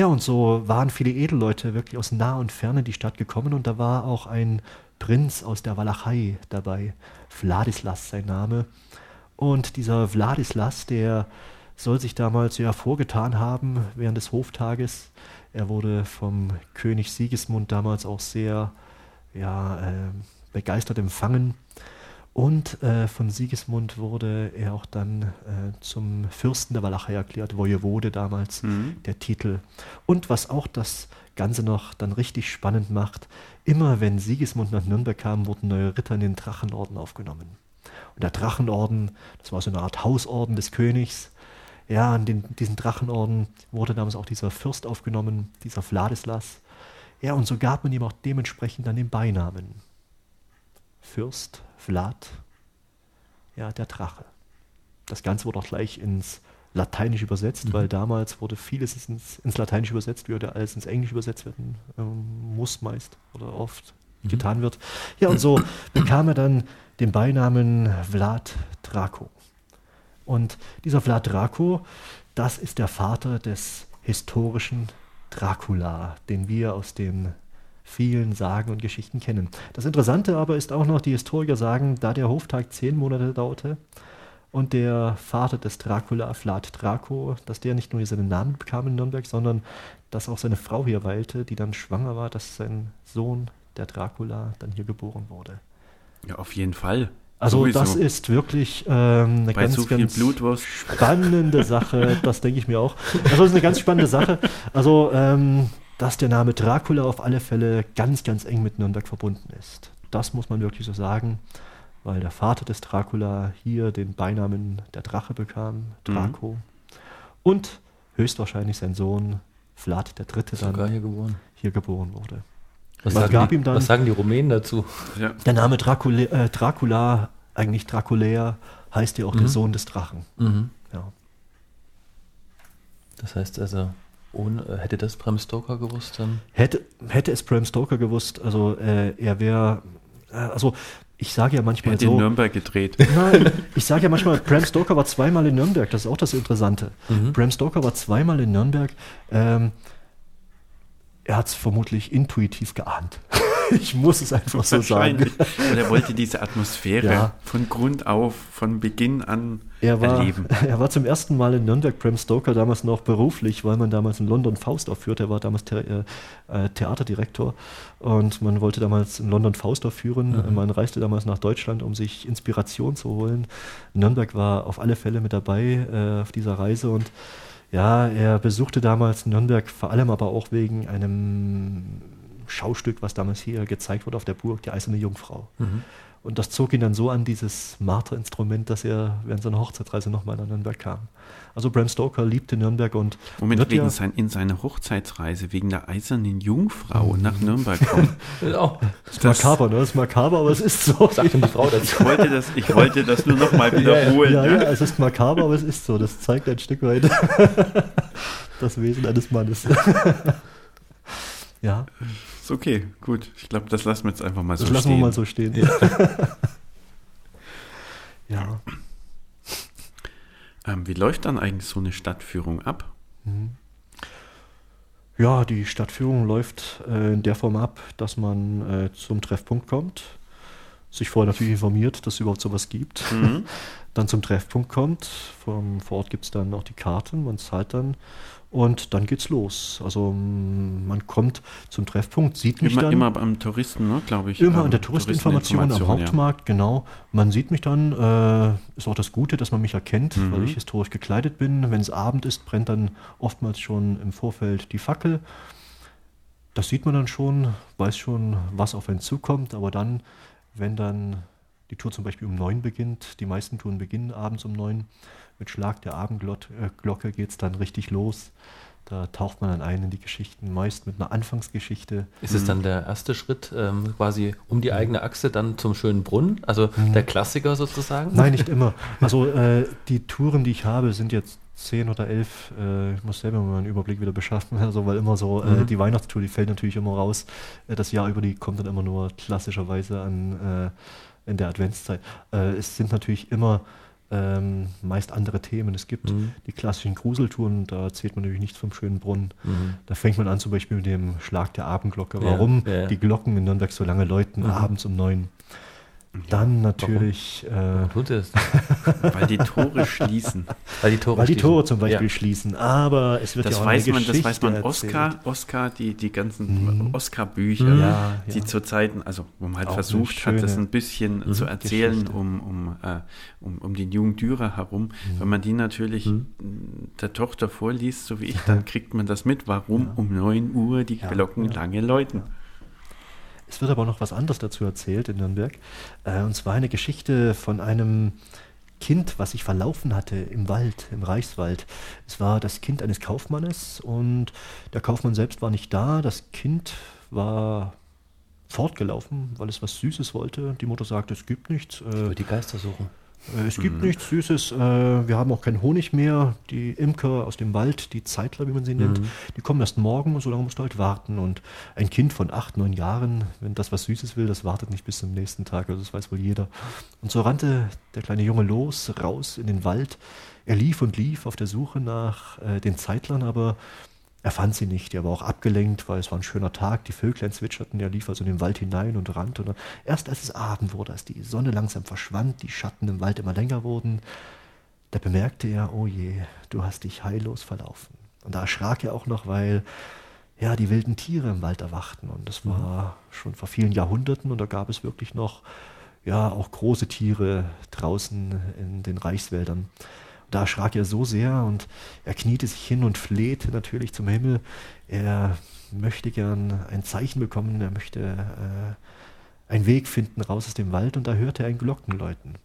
Ja, und so waren viele Edelleute wirklich aus nah und ferne in die Stadt gekommen und da war auch ein Prinz aus der Walachei dabei, Wladislas sein Name. Und dieser Wladislas, der soll sich damals ja vorgetan haben während des Hoftages. Er wurde vom König Sigismund damals auch sehr ja, äh, begeistert empfangen. Und äh, von Sigismund wurde er auch dann äh, zum Fürsten der Walachei erklärt, Wojewode damals, Mhm. der Titel. Und was auch das Ganze noch dann richtig spannend macht, immer wenn Sigismund nach Nürnberg kam, wurden neue Ritter in den Drachenorden aufgenommen. Und der Drachenorden, das war so eine Art Hausorden des Königs. Ja, in den, diesen Drachenorden wurde damals auch dieser Fürst aufgenommen, dieser Wladislas. Ja, und so gab man ihm auch dementsprechend dann den Beinamen. Fürst, Vlad, ja, der Drache. Das Ganze wurde auch gleich ins Lateinisch übersetzt, weil damals wurde vieles ins, ins Lateinisch übersetzt, wie heute alles ins Englisch übersetzt werden ähm, muss meist oder oft getan wird. Ja, und so bekam er dann den Beinamen Vlad Draco. Und dieser Vlad Draco, das ist der Vater des historischen Dracula, den wir aus den vielen Sagen und Geschichten kennen. Das Interessante aber ist auch noch, die Historiker sagen, da der Hoftag zehn Monate dauerte und der Vater des Dracula, Vlad Draco, dass der nicht nur seinen Namen bekam in Nürnberg, sondern dass auch seine Frau hier weilte, die dann schwanger war, dass sein Sohn, der Dracula, dann hier geboren wurde. Ja, auf jeden Fall. Also Sowieso. das ist wirklich ähm, eine Bei ganz, so ganz Blutwurst. spannende Sache. Das denke ich mir auch. Also das ist eine ganz spannende Sache. Also ähm, dass der Name Dracula auf alle Fälle ganz, ganz eng mit Nürnberg verbunden ist. Das muss man wirklich so sagen, weil der Vater des Dracula hier den Beinamen der Drache bekam, Draco. Und höchstwahrscheinlich sein Sohn Vlad der Dritte dann Sogar hier geboren. hier geboren wurde. Was, Man sagen, gab die, ihm dann- was sagen die Rumänen dazu? Ja. Der Name Dracula, äh, Dracula eigentlich Draculea, heißt ja auch der Mhm. Sohn des Drachen. Mhm. Ja. Das heißt also, ohne, äh, hätte das Bram Stoker gewusst, dann. Hätte, hätte es Bram Stoker gewusst, also äh, er wäre, äh, also ich sage ja Er manchmal hat in so, Nürnberg gedreht. Nein, ich sage ja manchmal, Bram Stoker war zweimal in Nürnberg, das ist auch das Interessante. Mhm. Bram Stoker war zweimal in Nürnberg. Ähm, er hat es vermutlich intuitiv geahnt. ich muss es einfach so sagen. Und er wollte diese Atmosphäre Ja. von Grund auf, von Beginn an Er war, erleben. er war zum ersten Mal in Nürnberg, Bram Stoker, damals noch beruflich, weil man damals in London Faust aufführte. Er war damals The äh, äh, Theaterdirektor und man wollte damals in London Faust aufführen. Mhm. Man reiste damals nach Deutschland, um sich Inspiration zu holen. Nürnberg war auf alle Fälle mit dabei äh, auf dieser Reise und ja, er besuchte damals Nürnberg vor allem aber auch wegen einem Schaustück, was damals hier gezeigt wurde auf der Burg, die Eiserne Jungfrau. Mhm. Und das zog ihn dann so an, dieses Marterinstrument, dass er während seiner Hochzeitsreise nochmal nach Nürnberg kam. Also Bram Stoker liebte Nürnberg und Moment, wegen ja, sein, in seiner Hochzeitsreise, wegen der eisernen Jungfrau nach Nürnberg kommen. Oh, das ist makaber, ne? Das ist makaber, aber es ist so. sagt die Frau dazu. Ich wollte das, ich wollte das nur noch mal wiederholen. ja, ja, ne? es ist makaber, aber es ist so. Das zeigt ein Stück weit das Wesen eines Mannes. ja, Ist okay, gut. Ich glaube, das lassen wir jetzt einfach mal so das lassen stehen. wir mal so stehen. ja. Ähm, wie läuft dann eigentlich so eine Stadtführung ab? Ja, die Stadtführung läuft äh, in der Form ab, dass man äh, zum Treffpunkt kommt, sich vorher natürlich informiert, dass es überhaupt sowas gibt, Mhm. dann zum Treffpunkt kommt, vom, vor Ort gibt es dann auch die Karten, man zahlt dann und dann geht's los. Also mm, man kommt zum Treffpunkt, sieht mich Immer, dann. immer beim Touristen, ne, glaube ich. Immer ähm, an der Touristeninformation am Hauptmarkt, genau. Man sieht mich dann, äh, ist auch das Gute, dass man mich erkennt, Mhm. weil ich historisch gekleidet bin. Wenn es Abend ist, brennt dann oftmals schon im Vorfeld die Fackel. Das sieht man dann schon, weiß schon, was auf einen zukommt, aber dann, wenn dann die Tour zum Beispiel um neun beginnt, die meisten Touren beginnen abends um neun, mit Schlag der Abendglocke geht es dann richtig los. Da taucht man dann ein in die Geschichten, meist mit einer Anfangsgeschichte. Ist es dann der erste Schritt, ähm, quasi um die eigene Achse dann zum schönen Brunnen? Also der Klassiker sozusagen? Nein, nicht immer. Also äh, die Touren, die ich habe, sind jetzt zehn oder elf. Äh, ich muss selber mal einen Überblick wieder beschaffen, also, weil immer so äh, mhm. die Weihnachtstour, die fällt natürlich immer raus. Äh, das Jahr über, die kommt dann immer nur klassischerweise an äh, in der Adventszeit. Äh, es sind natürlich immer ähm, meist andere Themen. Es gibt mhm. die klassischen Gruseltouren, da erzählt man natürlich nichts vom schönen Brunnen. Mhm. Da fängt man an zum Beispiel mit dem Schlag der Abendglocke. Warum ja, ja. die Glocken in Nürnberg so lange läuten, mhm. abends um neun. Dann natürlich. Warum? Äh, tut es? Weil die Tore schließen. Weil die Tore, Weil die Tore zum Beispiel ja. schließen. Aber es wird das ja auch weiß eine man, Geschichte Das weiß man. Oscar, Oscar, die, die ganzen mhm. Oscar-Bücher, ja, die ja. zu Zeiten, also wo man halt auch versucht hat, das ein bisschen mhm. zu erzählen um, um, äh, um, um den jungen Dürer herum. Mhm. Wenn man die natürlich mhm. der Tochter vorliest, so wie ich, dann kriegt man das mit, warum um 9 Uhr die Glocken lange läuten. Es wird aber noch was anderes dazu erzählt in Nürnberg. Äh, und zwar eine Geschichte von einem Kind, was sich verlaufen hatte im Wald, im Reichswald. Es war das Kind eines Kaufmannes und der Kaufmann selbst war nicht da. Das Kind war fortgelaufen, weil es was Süßes wollte. Die Mutter sagte, es gibt nichts. Äh, die Geister suchen. Es gibt mhm. nichts Süßes. Äh, wir haben auch keinen Honig mehr. Die Imker aus dem Wald, die Zeitler, wie man sie nennt, mhm. die kommen erst morgen und so lange musst du halt warten. Und ein Kind von acht, neun Jahren, wenn das was Süßes will, das wartet nicht bis zum nächsten Tag. Also das weiß wohl jeder. Und so rannte der kleine Junge los, raus in den Wald. Er lief und lief auf der Suche nach äh, den Zeitlern, aber er fand sie nicht, er war auch abgelenkt, weil es war ein schöner Tag, die Vöglein zwitscherten, er lief also in den Wald hinein und rannte. Und erst als es Abend wurde, als die Sonne langsam verschwand, die Schatten im Wald immer länger wurden, da bemerkte er, oh je, du hast dich heillos verlaufen. Und da erschrak er auch noch, weil ja, die wilden Tiere im Wald erwachten. Und das war mhm. schon vor vielen Jahrhunderten und da gab es wirklich noch ja, auch große Tiere draußen in den Reichswäldern. Da erschrak er so sehr und er kniete sich hin und flehte natürlich zum Himmel. Er möchte gern ein Zeichen bekommen, er möchte äh, einen Weg finden raus aus dem Wald und da hörte er ein Glockenläuten.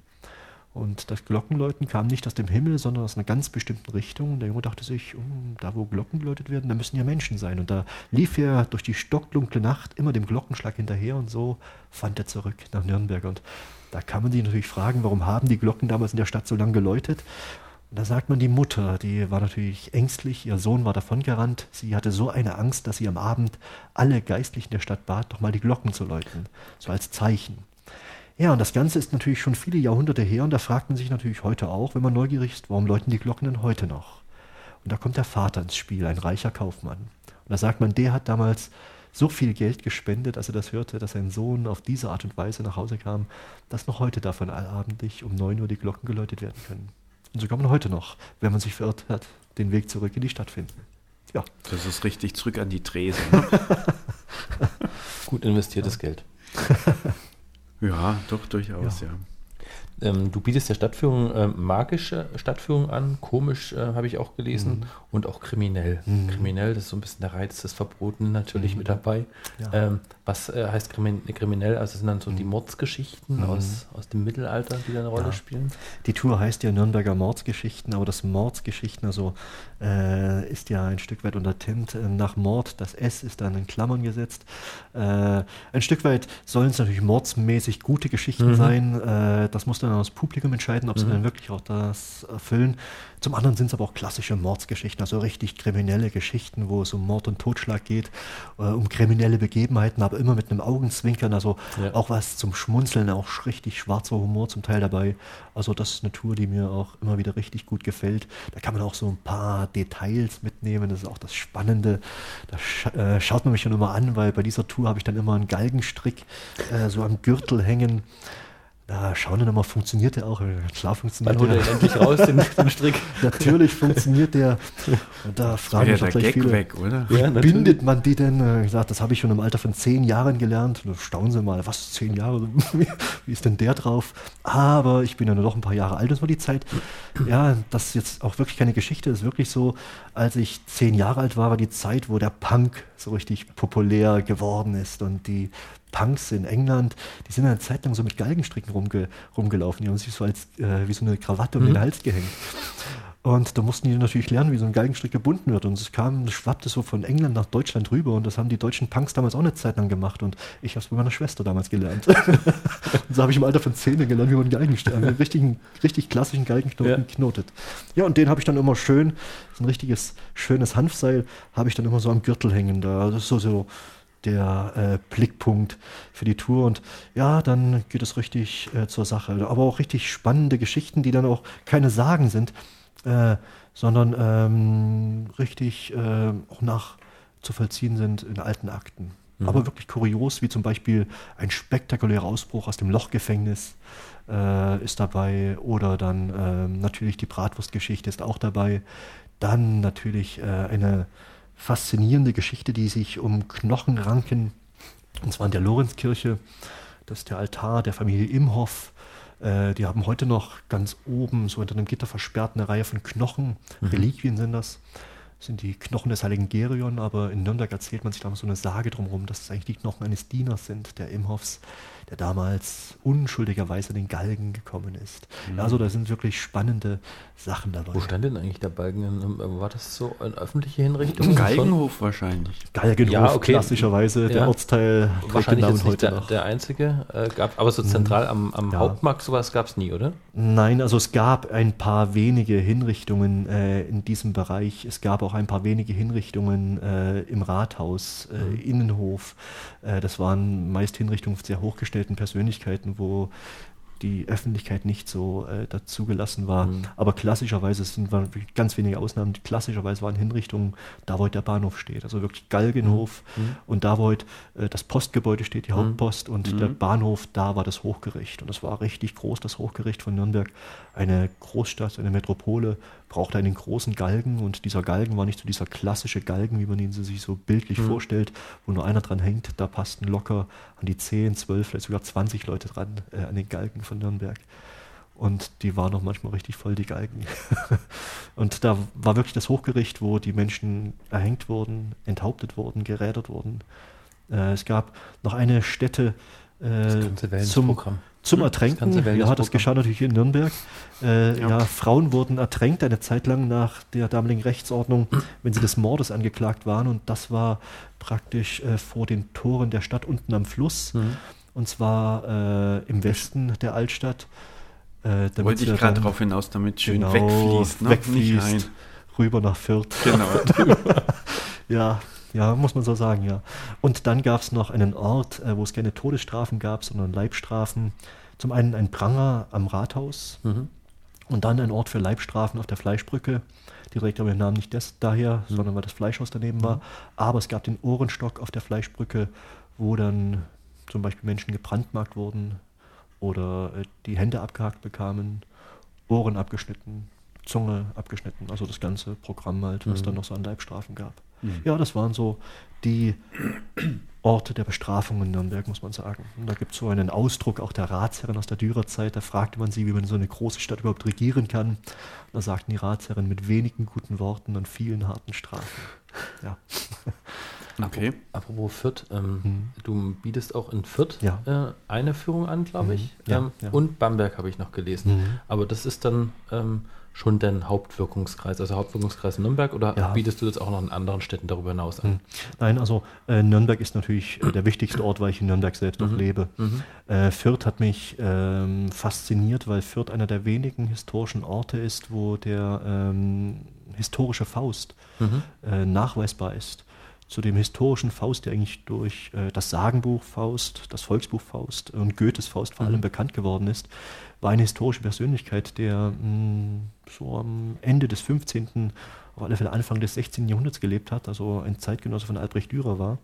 Und das Glockenläuten kam nicht aus dem Himmel, sondern aus einer ganz bestimmten Richtung. Der Junge dachte sich, oh, da wo Glocken geläutet werden, da müssen ja Menschen sein. Und da lief er durch die stockdunkle Nacht immer dem Glockenschlag hinterher und so fand er zurück nach Nürnberg. Und da kann man sich natürlich fragen, warum haben die Glocken damals in der Stadt so lange geläutet? Und da sagt man, die Mutter, die war natürlich ängstlich, ihr Sohn war davongerannt. Sie hatte so eine Angst, dass sie am Abend alle Geistlichen der Stadt bat, doch mal die Glocken zu läuten, so als Zeichen. Ja, und das Ganze ist natürlich schon viele Jahrhunderte her und da fragt man sich natürlich heute auch, wenn man neugierig ist, warum läuten die Glocken denn heute noch? Und da kommt der Vater ins Spiel, ein reicher Kaufmann. Und da sagt man, der hat damals so viel Geld gespendet, als er das hörte, dass sein Sohn auf diese Art und Weise nach Hause kam, dass noch heute davon allabendlich um 9 Uhr die Glocken geläutet werden können. Und so kann man heute noch, wenn man sich verirrt hat, den Weg zurück in die Stadt finden. Ja. Das ist richtig zurück an die Tresen. Ne? Gut investiertes ja. Geld. ja, doch durchaus, ja. ja. Ähm, du bietest der Stadtführung äh, magische Stadtführung an, komisch äh, habe ich auch gelesen, mhm. und auch kriminell. Mhm. Kriminell, das ist so ein bisschen der Reiz des Verbotenen natürlich mhm. mit dabei. Ja. Ähm, was äh, heißt kriminell? Also sind dann so die mhm. Mordsgeschichten mhm. aus, aus dem Mittelalter, die da eine Rolle ja. spielen? Die Tour heißt ja Nürnberger Mordsgeschichten, aber das Mordsgeschichten, also äh, ist ja ein Stück weit untertint. Äh, nach Mord, das S ist dann in Klammern gesetzt. Äh, ein Stück weit sollen es natürlich mordsmäßig gute Geschichten mhm. sein. das muss dann das Publikum entscheiden, ob sie dann wirklich auch das erfüllen. Zum anderen sind es aber auch klassische Mordsgeschichten, also richtig kriminelle Geschichten, wo es um Mord und Totschlag geht, äh, um kriminelle Begebenheiten, aber immer mit einem Augenzwinkern, also ja. auch was zum Schmunzeln, auch richtig schwarzer Humor zum Teil dabei. Also das ist eine Tour, die mir auch immer wieder richtig gut gefällt. Da kann man auch so ein paar Details mitnehmen, das ist auch das Spannende. Da sch äh, schaut man mich schon immer an, weil bei dieser Tour habe ich dann immer einen Galgenstrick äh, so am Gürtel hängen. Na, schauen wir mal, funktioniert der auch? Klar funktioniert Wann der. holt er endlich raus, den, den Strick? natürlich funktioniert der. Und da fragen mich ja gleich viele, weg, oder? Wie ja, bindet man die denn? Ich sage, das habe ich schon im Alter von zehn Jahren gelernt. Staunen Sie mal, was, zehn Jahre? Wie ist denn der drauf? Aber ich bin ja nur noch ein paar Jahre alt. Das war die Zeit, ja, das ist jetzt auch wirklich keine Geschichte. Das ist wirklich so, als ich zehn Jahre alt war, war die Zeit, wo der Punk so richtig populär geworden ist und die Punks in England, die sind eine Zeit lang so mit Galgenstricken rumge rumgelaufen. Die haben sich so als äh, wie so eine Krawatte um mhm. den Hals gehängt. Und da mussten die natürlich lernen, wie so ein Galgenstrick gebunden wird. Und es kam, schwappte so von England nach Deutschland rüber. Und das haben die deutschen Punks damals auch eine Zeit lang gemacht. Und ich habe es bei meiner Schwester damals gelernt. und so habe ich im Alter von zehn gelernt, wie man einen Galgenstrick, einen richtigen, richtig klassischen Galgenknoten ja. knotet. Ja, und den habe ich dann immer schön, so ein richtiges, schönes Hanfseil, habe ich dann immer so am Gürtel hängen. Da. Das ist so, so der äh, Blickpunkt für die Tour. Und ja, dann geht es richtig äh, zur Sache. Aber auch richtig spannende Geschichten, die dann auch keine Sagen sind äh, sondern ähm, richtig äh, auch nachzuvollziehen sind in alten Akten. Mhm. Aber wirklich kurios, wie zum Beispiel ein spektakulärer Ausbruch aus dem Lochgefängnis äh, ist dabei oder dann ähm, natürlich die Bratwurstgeschichte ist auch dabei. Dann natürlich äh, eine faszinierende Geschichte, die sich um Knochen ranken, und zwar in der Lorenzkirche. Das ist der Altar der Familie Imhoff äh, die haben heute noch ganz oben, so hinter einem Gitter versperrt, eine Reihe von Knochen. Mhm. Reliquien sind das. Das sind die Knochen des heiligen Gerion, aber in Nürnberg erzählt man sich damals so eine Sage drumherum, dass es eigentlich die Knochen eines Dieners sind, der Imhoffs der damals unschuldigerweise in den Galgen gekommen ist. Mhm. Also da sind wirklich spannende Sachen dabei. Wo stand denn eigentlich der Balken? War das so eine öffentliche Hinrichtung? Galgenhof wahrscheinlich. Galgenhof, ja, okay. klassischerweise, ja. der Ortsteil. Wahrscheinlich ist nicht der, der, einzige. Äh, gab, aber so mhm. zentral am, am ja. Hauptmarkt sowas gab es nie, oder? Nein, also es gab ein paar wenige Hinrichtungen äh, in diesem Bereich. Es gab auch ein paar wenige Hinrichtungen äh, im Rathaus, äh, mhm. Innenhof. Äh, das waren meist Hinrichtungen sehr hochgestellten Persönlichkeiten, wo die Öffentlichkeit nicht so äh, dazugelassen war. Mhm. Aber klassischerweise sind ganz wenige Ausnahmen, klassischerweise waren Hinrichtungen da, wo heute der Bahnhof steht. Also wirklich Galgenhof mhm. mhm. und da, wo heute äh, das Postgebäude steht, die mhm. Hauptpost und mhm. der Bahnhof, da war das Hochgericht. Und das war richtig groß, das Hochgericht von Nürnberg. Eine Großstadt, eine Metropole brauchte einen großen Galgen und dieser Galgen war nicht so dieser klassische Galgen, wie man ihn sich so bildlich mhm. vorstellt, wo nur einer dran hängt. Da passten locker an die 10, 12, vielleicht sogar 20 Leute dran äh, an den Galgen von Nürnberg. Und die waren noch manchmal richtig voll, die Galgen. und da war wirklich das Hochgericht, wo die Menschen erhängt wurden, enthauptet wurden, gerädert wurden. Äh, es gab noch eine Stätte äh, zum, zum Ertränken. Das ja, das geschah natürlich in Nürnberg. Äh, ja. ja. Frauen wurden ertränkt eine Zeit lang nach der damaligen Rechtsordnung, wenn sie des Mordes angeklagt waren. Und das war praktisch äh, vor den Toren der Stadt unten am Fluss. Mhm. Und zwar äh, im Westen der Altstadt. Äh, Wollte ich gerade darauf hinaus, damit schön genau, wegfließt. Ne? Wegfließt, rüber nach Fürth. Genau. ja, ja, muss man so sagen, ja. Und dann gab es noch einen Ort, äh, wo es keine Todesstrafen gab, sondern Leibstrafen. Zum einen ein Pranger am Rathaus mhm. und dann ein Ort für Leibstrafen auf der Fleischbrücke. Die trägt aber den Namen nicht des, daher, sondern weil das Fleischhaus daneben war. Mhm. Aber es gab den Ohrenstock auf der Fleischbrücke, wo dann zum Beispiel Menschen gebrandmarkt wurden oder äh, die Hände abgehakt bekamen, Ohren abgeschnitten, Zunge abgeschnitten. Also das ganze Programm halt, was mhm. dann noch so an Leibstrafen gab. Mhm. Ja, das waren so die Orte der Bestrafung in Nürnberg, muss man sagen. Und da gibt es so einen Ausdruck auch der Ratsherren aus der Dürerzeit. Da fragte man sie, wie man so eine große Stadt überhaupt regieren kann. Und da sagten die Ratsherren mit wenigen guten Worten und vielen harten Strafen. Ja. Okay. Apropos Fürth, ähm, hm. du bietest auch in Fürth ja. äh, eine Führung an, glaube mhm. ich. Ja, ähm, ja. Und Bamberg habe ich noch gelesen. Mhm. Aber das ist dann ähm, schon dein Hauptwirkungskreis, also Hauptwirkungskreis Nürnberg oder ja. bietest du das auch noch in anderen Städten darüber hinaus an? Hm. Nein, also äh, Nürnberg ist natürlich äh, der wichtigste Ort, weil ich in Nürnberg selbst mhm. auch lebe. Mhm. Äh, Fürth hat mich ähm, fasziniert, weil Fürth einer der wenigen historischen Orte ist, wo der ähm, historische Faust mhm. Äh, nachweisbar ist zu dem historischen Faust, der eigentlich durch äh, das Sagenbuch Faust, das Volksbuch Faust und Goethes Faust vor allem mhm. bekannt geworden ist, war eine historische Persönlichkeit, der mh, hm, so am Ende des 15., auf alle Fälle Anfang des 16. Jahrhunderts gelebt hat, also ein Zeitgenosse von Albrecht Dürer war.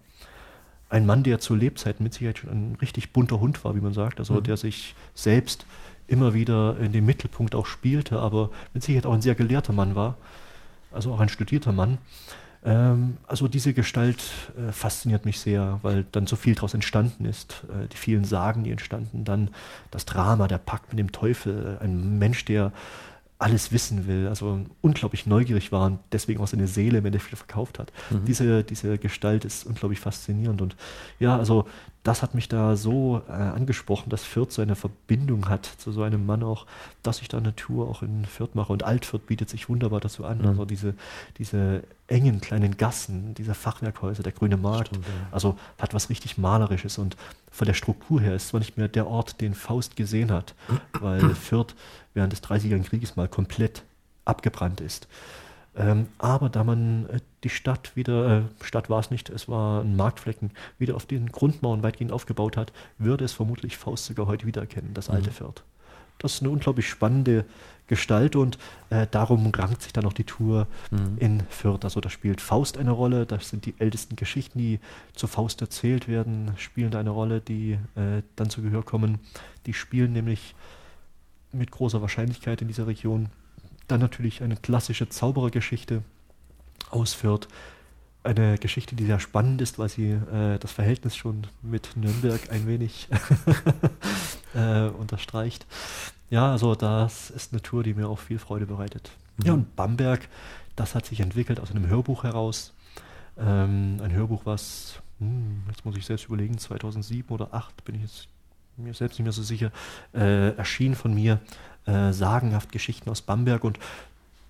Ein Mann, der zu Lebzeiten mit Sicherheit schon ein richtig bunter Hund war, wie man sagt, also mhm. der sich selbst immer wieder in den Mittelpunkt auch spielte, aber mit Sicherheit auch ein sehr gelehrter Mann war, also auch ein studierter Mann. Ähm, also diese Gestalt äh, fasziniert mich sehr, weil dann so viel daraus entstanden ist. Äh, die vielen Sagen, die entstanden, dann das Drama, der Pakt mit dem Teufel, äh, ein Mensch, der alles wissen will, also unglaublich neugierig war und deswegen auch seine Seele im Endeffekt verkauft hat. Mhm. Diese, diese Gestalt ist unglaublich faszinierend und ja, also das hat mich da so äh, angesprochen, dass Fürth so eine Verbindung hat zu so einem Mann auch, dass ich da eine Tour auch in Fürth mache. Und Altfürth bietet sich wunderbar dazu an. Mhm. Also diese, diese engen kleinen Gassen, diese Fachwerkhäuser, der grüne Markt. Stimmt, ja. Also hat was richtig Malerisches. Und von der Struktur her ist zwar nicht mehr der Ort, den Faust gesehen hat, weil Fürth während des Dreißigjährigen Krieges mal komplett abgebrannt ist. Ähm, aber da man äh, die Stadt wieder, äh, Stadt war es nicht, es war ein Marktflecken, wieder auf den Grundmauern weitgehend aufgebaut hat, würde es vermutlich Faust sogar heute wiedererkennen, das alte mhm. Fürth. Das ist eine unglaublich spannende Gestalt und äh, darum rankt sich dann auch die Tour mhm. in Fürth. Also da spielt Faust eine Rolle, das sind die ältesten Geschichten, die zu Faust erzählt werden, spielen da eine Rolle, die äh, dann zu Gehör kommen. Die spielen nämlich mit großer Wahrscheinlichkeit in dieser Region dann natürlich eine klassische Zauberergeschichte ausführt. Eine Geschichte, die sehr spannend ist, weil sie äh, das Verhältnis schon mit Nürnberg ein wenig äh, unterstreicht. Ja, also das ist eine Tour, die mir auch viel Freude bereitet. Mhm. Ja, und Bamberg, das hat sich entwickelt aus einem Hörbuch heraus. Ähm, ein Hörbuch, was, hm, jetzt muss ich selbst überlegen, 2007 oder 2008, bin ich jetzt mir selbst nicht mehr so sicher, äh, erschien von mir äh, sagenhaft Geschichten aus Bamberg. Und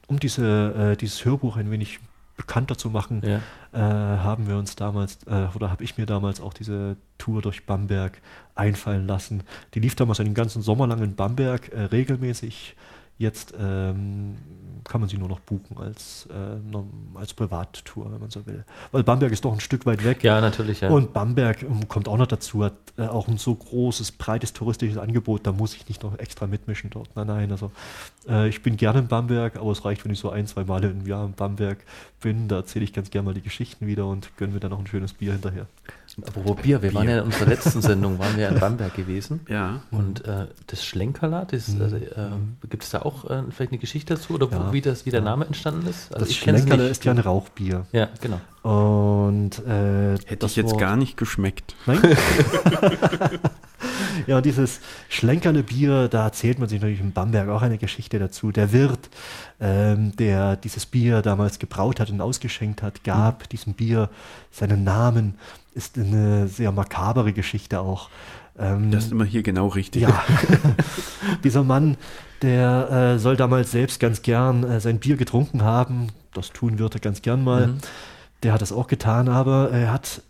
um diese, äh, dieses Hörbuch ein wenig bekannter zu machen, ja. äh, haben wir uns damals, äh, oder habe ich mir damals auch diese Tour durch Bamberg einfallen lassen. Die lief damals einen ganzen Sommer lang in Bamberg äh, regelmäßig Jetzt ähm, kann man sie nur noch buchen als, äh, als Privattour, wenn man so will. Weil Bamberg ist doch ein Stück weit weg. Ja, natürlich. Ja. Und Bamberg ähm, kommt auch noch dazu, hat äh, auch ein so großes, breites touristisches Angebot, da muss ich nicht noch extra mitmischen dort. Nein, nein, also äh, ich bin gerne in Bamberg, aber es reicht, wenn ich so ein, zwei Male im Jahr in Bamberg bin. Da erzähle ich ganz gerne mal die Geschichten wieder und gönne mir dann noch ein schönes Bier hinterher. Apropos Bier, wir Bier. waren ja in unserer letzten Sendung, waren wir in Bamberg gewesen. Ja. Und äh, das Schlenkerler, das, mhm. also, äh, gibt es da auch äh, vielleicht eine Geschichte dazu oder ja. wie, das, wie der Name entstanden ist? Also das Schlenkerler ist ja ein Rauchbier. Ja, genau. Und äh, hätte ich jetzt Wort, gar nicht geschmeckt. Nein? ja, dieses schlenkerne Bier, da erzählt man sich natürlich in Bamberg auch eine Geschichte dazu. Der Wirt, ähm, der dieses Bier damals gebraut hat und ausgeschenkt hat, gab mhm. diesem Bier seinen Namen. Ist eine sehr makabere Geschichte auch. Ähm, das ist immer hier genau richtig. Ja. Dieser Mann, der äh, soll damals selbst ganz gern äh, sein Bier getrunken haben. Das tun Wirte ganz gern mal. Mhm. Der hat das auch getan, aber er hat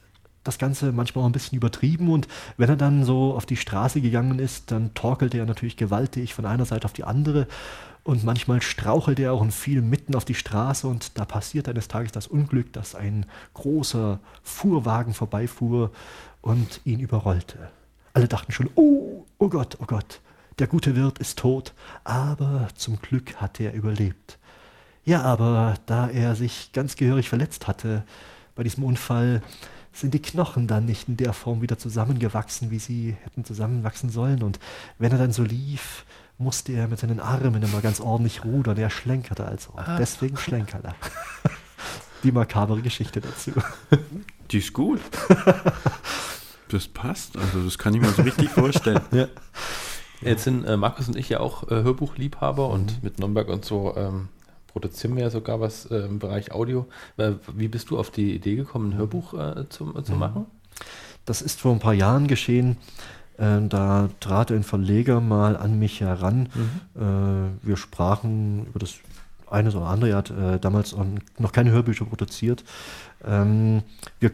das Ganze manchmal auch ein bisschen übertrieben und wenn er dann so auf die Straße gegangen ist, dann torkelte er natürlich gewaltig von einer Seite auf die andere und manchmal strauchelte er auch und fiel mitten auf die Straße und da passiert eines Tages das Unglück, dass ein großer Fuhrwagen vorbeifuhr und ihn überrollte. Alle dachten schon, oh, oh Gott, oh Gott, der gute Wirt ist tot, aber zum Glück hatte er überlebt. Ja, aber da er sich ganz gehörig verletzt hatte bei diesem Unfall, sind die Knochen dann nicht in der Form wieder zusammengewachsen, wie sie hätten zusammenwachsen sollen. Und wenn er dann so lief, musste er mit seinen Armen immer ganz ordentlich rudern. Er schlenkerte also. Ah. Deswegen Schlenkerler. Die makabere Geschichte dazu. Die ist gut. Das passt. Also das kann ich mir so richtig vorstellen. Ja. Jetzt sind äh, Markus und ich ja auch äh, Hörbuchliebhaber und mit Nürnberg und so ähm, produzieren wir ja sogar was äh, im Bereich Audio. Äh, wie bist du auf die Idee gekommen, ein Hörbuch äh, zu, zu mhm. machen? Das ist vor ein paar Jahren geschehen. Äh, da trat ein Verleger mal an mich heran. Mhm. Äh, wir sprachen über das eine oder andere. Er hat äh, damals noch keine Hörbücher produziert. Ähm, wir,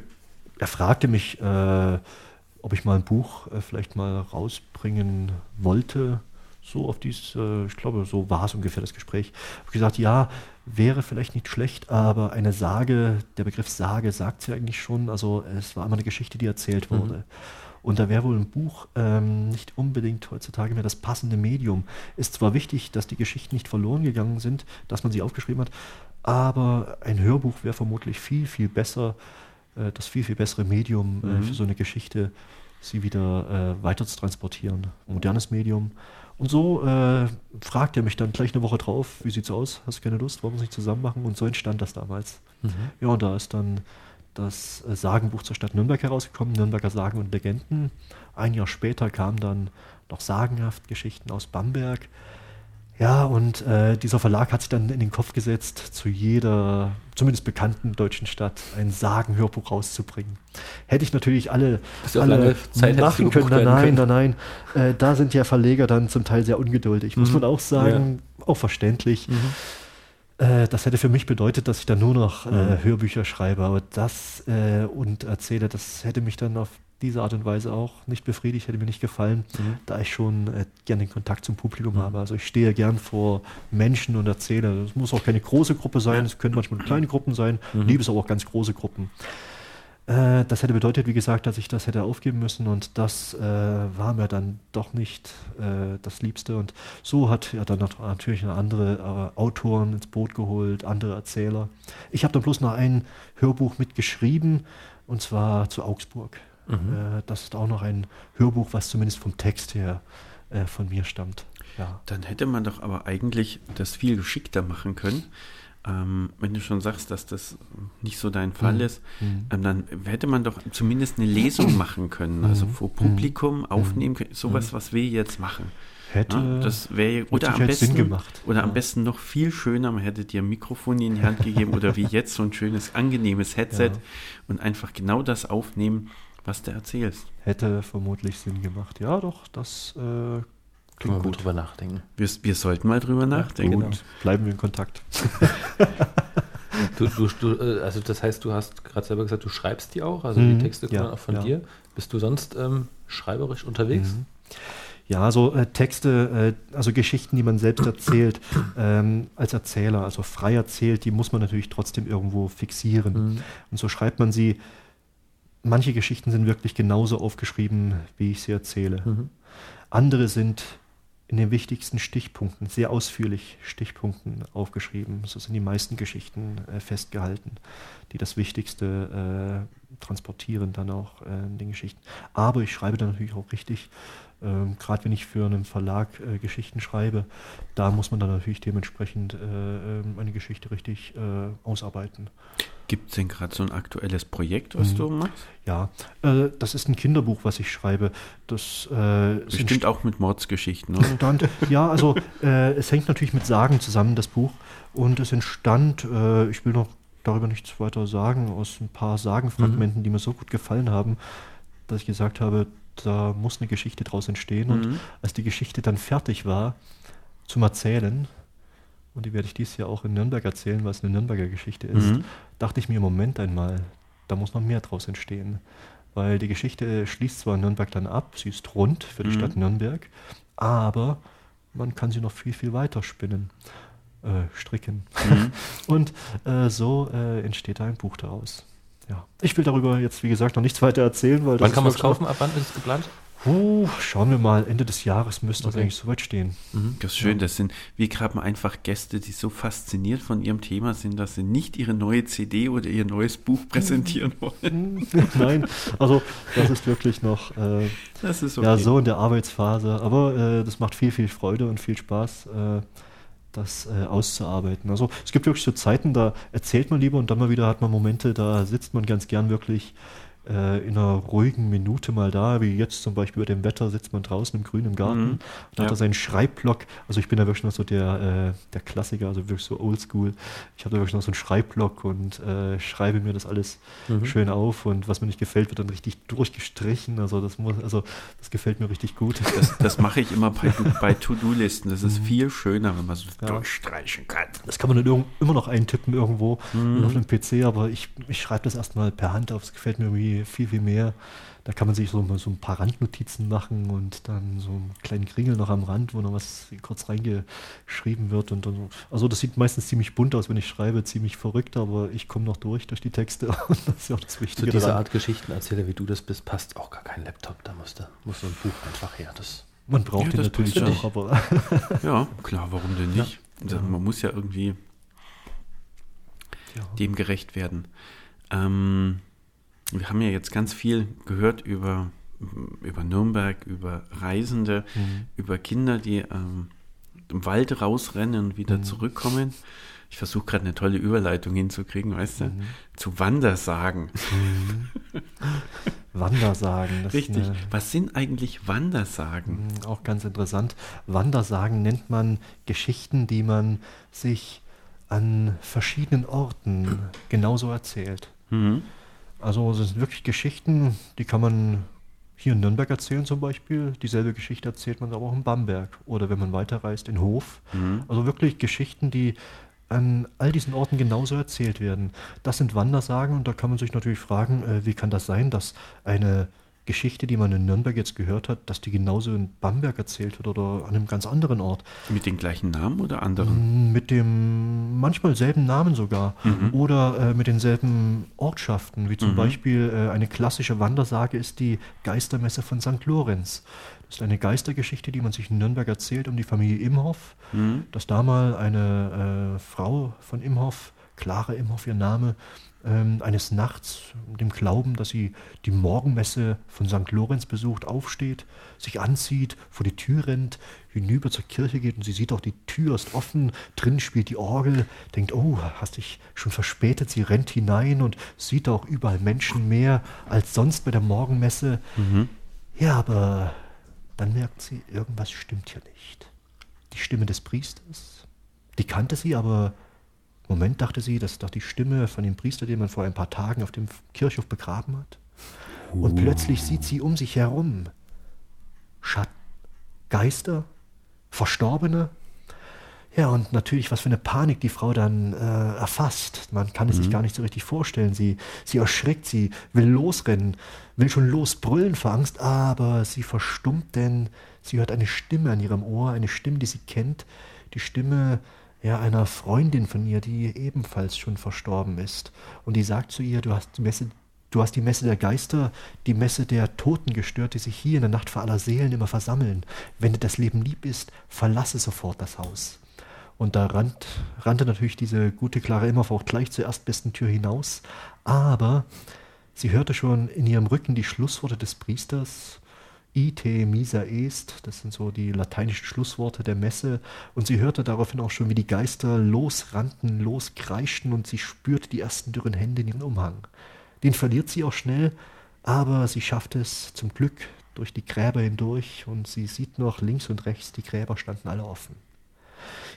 er fragte mich, ob ich mal ein Buch vielleicht mal rausbringen wollte so auf dies, äh, ich glaube, so war es ungefähr das Gespräch. Ich habe gesagt, ja, wäre vielleicht nicht schlecht, aber eine Sage, der Begriff Sage sagt ja eigentlich schon, also es war immer eine Geschichte, die erzählt mhm. wurde. Mhm. Und da wäre wohl ein Buch ähm, nicht unbedingt heutzutage mehr das passende Medium. Ist zwar wichtig, dass die Geschichten nicht verloren gegangen sind, dass man sie aufgeschrieben hat, aber ein Hörbuch wäre vermutlich viel, viel besser, äh, das viel, viel bessere Medium äh, mhm. für so eine Geschichte, sie wieder äh, weiter zu transportieren. Modernes Medium. Und so äh, fragt er mich dann gleich eine Woche drauf, wie sieht's aus? Hast du keine Lust? Wollen wir es nicht zusammen machen? Und so entstand das damals. Mhm. Ja, und da ist dann das äh, Sagenbuch zur Stadt Nürnberg herausgekommen, Nürnberger Sagen und Legenden. Ein Jahr später kamen dann noch sagenhaft Geschichten aus Bamberg. Ja, und äh, dieser Verlag hat sich dann in den Kopf gesetzt, zu jeder, zumindest bekannten deutschen Stadt, ein Sagen-Hörbuch rauszubringen. Hätte ich natürlich alle, alle Zeit machen können. Nein, nein, nein, nein. Äh, da sind ja Verleger dann zum Teil sehr ungeduldig, muss mhm. man auch sagen, ja. auch verständlich. Mhm. Äh, das hätte für mich bedeutet, dass ich dann nur noch äh, mhm. Hörbücher schreibe, aber das äh, und erzähle, das hätte mich dann auf diese Art und Weise auch nicht befriedigt, hätte mir nicht gefallen, mhm. da ich schon äh, gerne den Kontakt zum Publikum mhm. habe. Also ich stehe gern vor Menschen und erzähle. Es muss auch keine große Gruppe sein, es können manchmal kleine Gruppen sein, mhm. liebe es aber auch ganz große Gruppen. Äh, das hätte bedeutet, wie gesagt, dass ich das hätte aufgeben müssen und das äh, war mir dann doch nicht äh, das Liebste. Und so hat er dann natürlich andere äh, Autoren ins Boot geholt, andere Erzähler. Ich habe dann bloß noch ein Hörbuch mitgeschrieben und zwar zu Augsburg. Mhm. Äh, das ist auch noch ein Hörbuch, was zumindest vom Text her von mir stammt. Ja. Dann hätte man doch aber eigentlich das viel geschickter machen können. Ähm, wenn du schon sagst, dass das nicht so dein Fall mhm. ist, mhm. ähm, dann hätte man doch zumindest eine Lesung machen können, also mhm. vor Publikum mhm. aufnehmen können, sowas, was wir jetzt machen. Hätte ja, das wäre oder am besten gemacht. oder am besten noch viel schöner, man hätte dir ein Mikrofon in die Hand gegeben oder wie jetzt so ein schönes angenehmes Headset ja. und einfach genau das aufnehmen, was du erzählst. Hätte vermutlich Sinn gemacht. Ja, doch, das äh, klingt gut. drüber nachdenken. Wir, wir, sollten mal drüber nachdenken. Gut, bleiben wir in Kontakt. du, du, du, äh, also das heißt, du hast gerade selber gesagt, du schreibst die auch, also mhm, die Texte kommen ja, auch von ja. dir. Bist du sonst ähm, schreiberisch unterwegs? Mhm. Ja, so äh, Texte, äh, also Geschichten, die man selbst erzählt, ähm, als Erzähler, also frei erzählt, die muss man natürlich trotzdem irgendwo fixieren. Mhm. Und so schreibt man sie manche Geschichten sind wirklich genauso aufgeschrieben, wie ich sie erzähle. Mhm. Andere sind in den wichtigsten Stichpunkten, sehr ausführlich Stichpunkten aufgeschrieben. So sind die meisten Geschichten äh, festgehalten, die das Wichtigste äh, transportieren dann auch äh, in den Geschichten. Aber ich schreibe dann natürlich auch richtig, ähm, gerade wenn ich für einen Verlag äh, Geschichten schreibe, da muss man dann natürlich dementsprechend äh, ähm, eine Geschichte richtig äh, ausarbeiten. Gibt es denn gerade so ein aktuelles Projekt, was mhm. du machst? Ja, äh, das ist ein Kinderbuch, was ich schreibe. Das äh, bestimmt auch mit Mordsgeschichten, oder? Entstand, ja, also äh, es hängt natürlich mit Sagen zusammen, das Buch. Und es entstand, äh, ich will noch darüber nichts weiter sagen, aus ein paar Sagenfragmenten, mhm. die mir so gut gefallen haben, dass ich gesagt habe, da muss eine Geschichte draus entstehen. Mhm. Und als die Geschichte dann fertig war zum Erzählen, und die werde ich dieses Jahr auch in Nürnberg erzählen, weil es eine Nürnberger Geschichte ist, mhm. dachte ich mir, Moment einmal, da muss noch mehr draus entstehen. Weil die Geschichte schließt zwar Nürnberg dann ab, sie ist rund für die mhm. Stadt Nürnberg, aber man kann sie noch viel, viel weiter spinnen, äh, stricken. Mhm. Und äh, so äh, entsteht da ein Buch daraus. Ja. Ich will darüber jetzt, wie gesagt, noch nichts weiter erzählen, weil Wann kann man es kaufen? Ab wann ist es geplant? Uh, schauen wir mal, Ende des Jahres müsste okay. eigentlich soweit stehen. Mhm. Das ist schön, ja. das sind, wir haben einfach Gäste, die so fasziniert von ihrem Thema sind, dass sie nicht ihre neue CD oder ihr neues Buch präsentieren wollen. Nein, also das ist wirklich noch äh, das ist okay. ja, so in der Arbeitsphase, aber äh, das macht viel, viel Freude und viel Spaß. Äh, das äh, auszuarbeiten. Also es gibt wirklich so Zeiten, da erzählt man lieber und dann mal wieder hat man Momente, da sitzt man ganz gern wirklich äh, in einer ruhigen Minute mal da, wie jetzt zum Beispiel bei dem Wetter sitzt man draußen im grünen Garten mhm. und ja. hat da seinen Schreibblock. Also ich bin da wirklich noch so der, äh, der Klassiker, also wirklich so oldschool. Ich habe da wirklich noch so einen Schreibblock und äh, schreibe mir das alles mhm. schön auf und was mir nicht gefällt, wird dann richtig durchgestrichen. Also das muss, also das gefällt mir richtig gut. Das, das mache ich immer bei, bei To-Do-Listen. Das ist mhm. viel schöner, wenn man so ja. durchstreichen kann. Das kann man dann immer noch eintippen irgendwo mhm. auf einem PC, aber ich, ich schreibe das erstmal per Hand auf. Das gefällt mir irgendwie viel, viel mehr. Da kann man sich so, so ein paar Randnotizen machen und dann so einen kleinen Kringel noch am Rand, wo noch was kurz reingeschrieben wird. Und, und also das sieht meistens ziemlich bunt aus, wenn ich schreibe, ziemlich verrückt, aber ich komme noch durch durch die Texte und das ist ja auch das Wichtige. Zu dieser daran. Art Geschichtenerzähler, wie du das bist, passt auch gar kein Laptop. Da muss, da muss so ein Buch einfach her. Das man braucht ja, den natürlich auch, aber. ja, klar, warum denn nicht? Ja. Man muss ja irgendwie ja. dem gerecht werden. Ähm, wir haben ja jetzt ganz viel gehört über, über Nürnberg, über Reisende, mhm. über Kinder, die ähm, im Wald rausrennen und wieder mhm. zurückkommen. Ich versuche gerade eine tolle Überleitung hinzukriegen, weißt du? Mhm. Zu Wandersagen. Mhm. Wandersagen. Richtig. Eine, Was sind eigentlich Wandersagen? Mhm, auch ganz interessant. Wandersagen nennt man Geschichten, die man sich an verschiedenen Orten genauso erzählt. Mhm. Also es sind wirklich Geschichten, die kann man hier in Nürnberg erzählen zum Beispiel. Dieselbe Geschichte erzählt man aber auch in Bamberg oder wenn man weiterreist in Hof. Mhm. Also wirklich Geschichten, die an all diesen Orten genauso erzählt werden. Das sind Wandersagen und da kann man sich natürlich fragen, äh, wie kann das sein, dass eine Geschichte, die man in Nürnberg jetzt gehört hat, dass die genauso in Bamberg erzählt wird oder an einem ganz anderen Ort. Mit den gleichen Namen oder anderen? Mm, mit dem manchmal selben Namen sogar mhm. oder äh, mit denselben Ortschaften, wie zum mhm. Beispiel äh, eine klassische Wandersage ist die Geistermesse von St. Lorenz. Das ist eine Geistergeschichte, die man sich in Nürnberg erzählt um die Familie Imhoff, mhm. dass da mal eine äh, Frau von Imhoff, Clara Imhoff ihr Name, ähm, eines Nachts, dem Glauben, dass sie die Morgenmesse von St. Lorenz besucht, aufsteht, sich anzieht, vor die Tür rennt, hinüber zur Kirche geht und sie sieht auch, die Tür ist offen, drin spielt die Orgel, denkt, oh, hast dich schon verspätet, sie rennt hinein und sieht auch überall Menschen mehr als sonst bei der Morgenmesse. Mhm. Ja, aber dann merkt sie, irgendwas stimmt hier nicht. Die Stimme des Priesters, die kannte sie, aber Moment dachte sie, das ist doch die Stimme von dem Priester, den man vor ein paar Tagen auf dem Kirchhof begraben hat. Und plötzlich sieht sie um sich herum Schatten, Geister, Verstorbene. Ja, und natürlich, was für eine Panik die Frau dann äh, erfasst. Man kann es mhm. sich gar nicht so richtig vorstellen. Sie, sie erschrickt, sie will losrennen, will schon losbrüllen vor Angst, aber sie verstummt, denn sie hört eine Stimme an ihrem Ohr, eine Stimme, die sie kennt, die Stimme ja, einer Freundin von ihr, die ebenfalls schon verstorben ist. Und die sagt zu ihr, du hast die Messe, du hast die Messe der Geister, die Messe der Toten gestört, die sich hier in der Nacht vor aller Seelen immer versammeln. Wenn dir das Leben lieb ist, verlasse sofort das Haus. Und da rannt, rannte natürlich diese gute Clara Immerfort gleich zur erstbesten Tür hinaus. Aber sie hörte schon in ihrem Rücken die Schlussworte des Priesters ite misa est, das sind so die lateinischen Schlussworte der Messe, und sie hörte daraufhin auch schon, wie die Geister losrannten, loskreischten, und sie spürte die ersten dürren Hände in ihrem Umhang. Den verliert sie auch schnell, aber sie schafft es zum Glück durch die Gräber hindurch, und sie sieht noch links und rechts, die Gräber standen alle offen.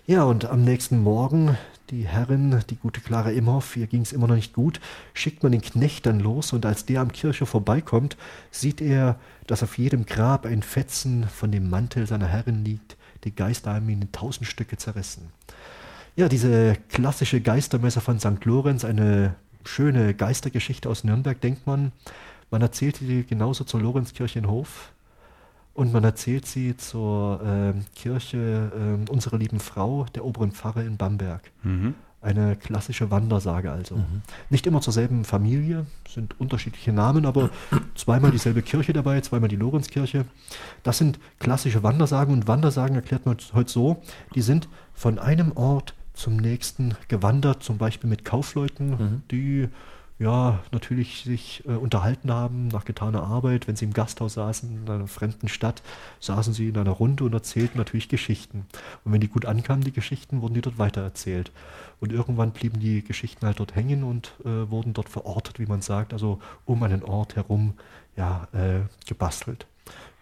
Ja, und am nächsten Morgen, die Herrin, die gute Clara Imhoff, ihr ging es immer noch nicht gut, schickt man den Knecht dann los und als der am Kirche vorbeikommt, sieht er, dass auf jedem Grab ein Fetzen von dem Mantel seiner Herrin liegt. Die Geister haben ihn in tausend Stücke zerrissen. Ja, diese klassische Geistermesse von St. Lorenz, eine schöne Geistergeschichte aus Nürnberg, denkt man. Man erzählt sie genauso zur Lorenzkirche in Hof. Und man erzählt sie zur äh, Kirche äh, unserer lieben Frau, der oberen Pfarre in Bamberg. Mhm. Eine klassische Wandersage also. Mhm. Nicht immer zur selben Familie, sind unterschiedliche Namen, aber zweimal dieselbe Kirche dabei, zweimal die Lorenzkirche. Das sind klassische Wandersagen und Wandersagen erklärt man heute so, die sind von einem Ort zum nächsten gewandert, zum Beispiel mit Kaufleuten, mhm. die ja, natürlich sich äh, unterhalten haben nach getaner Arbeit. Wenn sie im Gasthaus saßen, in einer fremden Stadt, saßen sie in einer Runde und erzählten natürlich Geschichten. Und wenn die gut ankamen, die Geschichten, wurden die dort weitererzählt. Und irgendwann blieben die Geschichten halt dort hängen und äh, wurden dort verortet, wie man sagt, also um einen Ort herum ja, äh, gebastelt.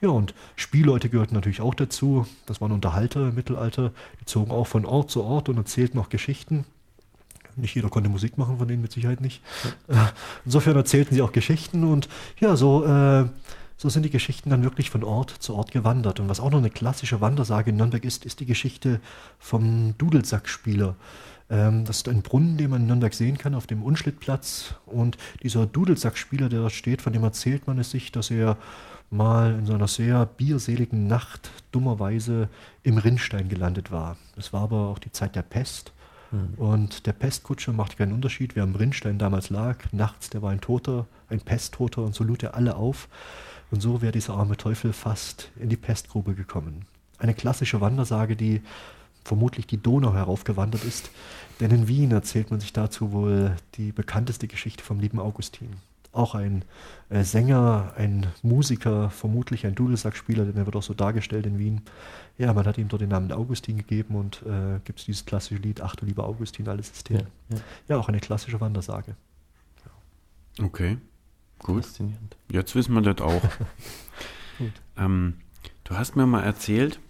Ja, und Spielleute gehörten natürlich auch dazu. Das waren Unterhalter im Mittelalter. Die zogen auch von Ort zu Ort und erzählten auch Geschichten. Nicht jeder konnte Musik machen, von denen mit Sicherheit nicht. Ja. Insofern erzählten sie auch Geschichten und ja, so, äh, so sind die Geschichten dann wirklich von Ort zu Ort gewandert. Und was auch noch eine klassische Wandersage in Nürnberg ist, ist die Geschichte vom Dudelsackspieler. Ähm, das ist ein Brunnen, den man in Nürnberg sehen kann, auf dem Unschlittplatz. Und dieser Dudelsackspieler, der da steht, von dem erzählt man es sich, dass er mal in so einer sehr bierseligen Nacht dummerweise im Rinnstein gelandet war. Es war aber auch die Zeit der Pest. Mhm. Und der Pestkutscher machte keinen Unterschied, wer am Rinnstein damals lag. Nachts, der war ein Toter, ein Pesttoter und so lud er alle auf. Und so wäre dieser arme Teufel fast in die Pestgrube gekommen. Eine klassische Wandersage, die vermutlich die Donau heraufgewandert ist. Denn in Wien erzählt man sich dazu wohl die bekannteste Geschichte vom lieben Augustin. Auch ein äh, Sänger, ein Musiker, vermutlich ein Dudelsackspieler, denn er wird auch so dargestellt in Wien. Ja, man hat ihm dort den Namen Augustin gegeben und äh, gibt es dieses klassische Lied, Ach du lieber Augustin, alles ist ja, ja. ja, auch eine klassische Wandersage. Ja. Okay, gut. Jetzt wissen wir das auch. ähm, du hast mir mal erzählt,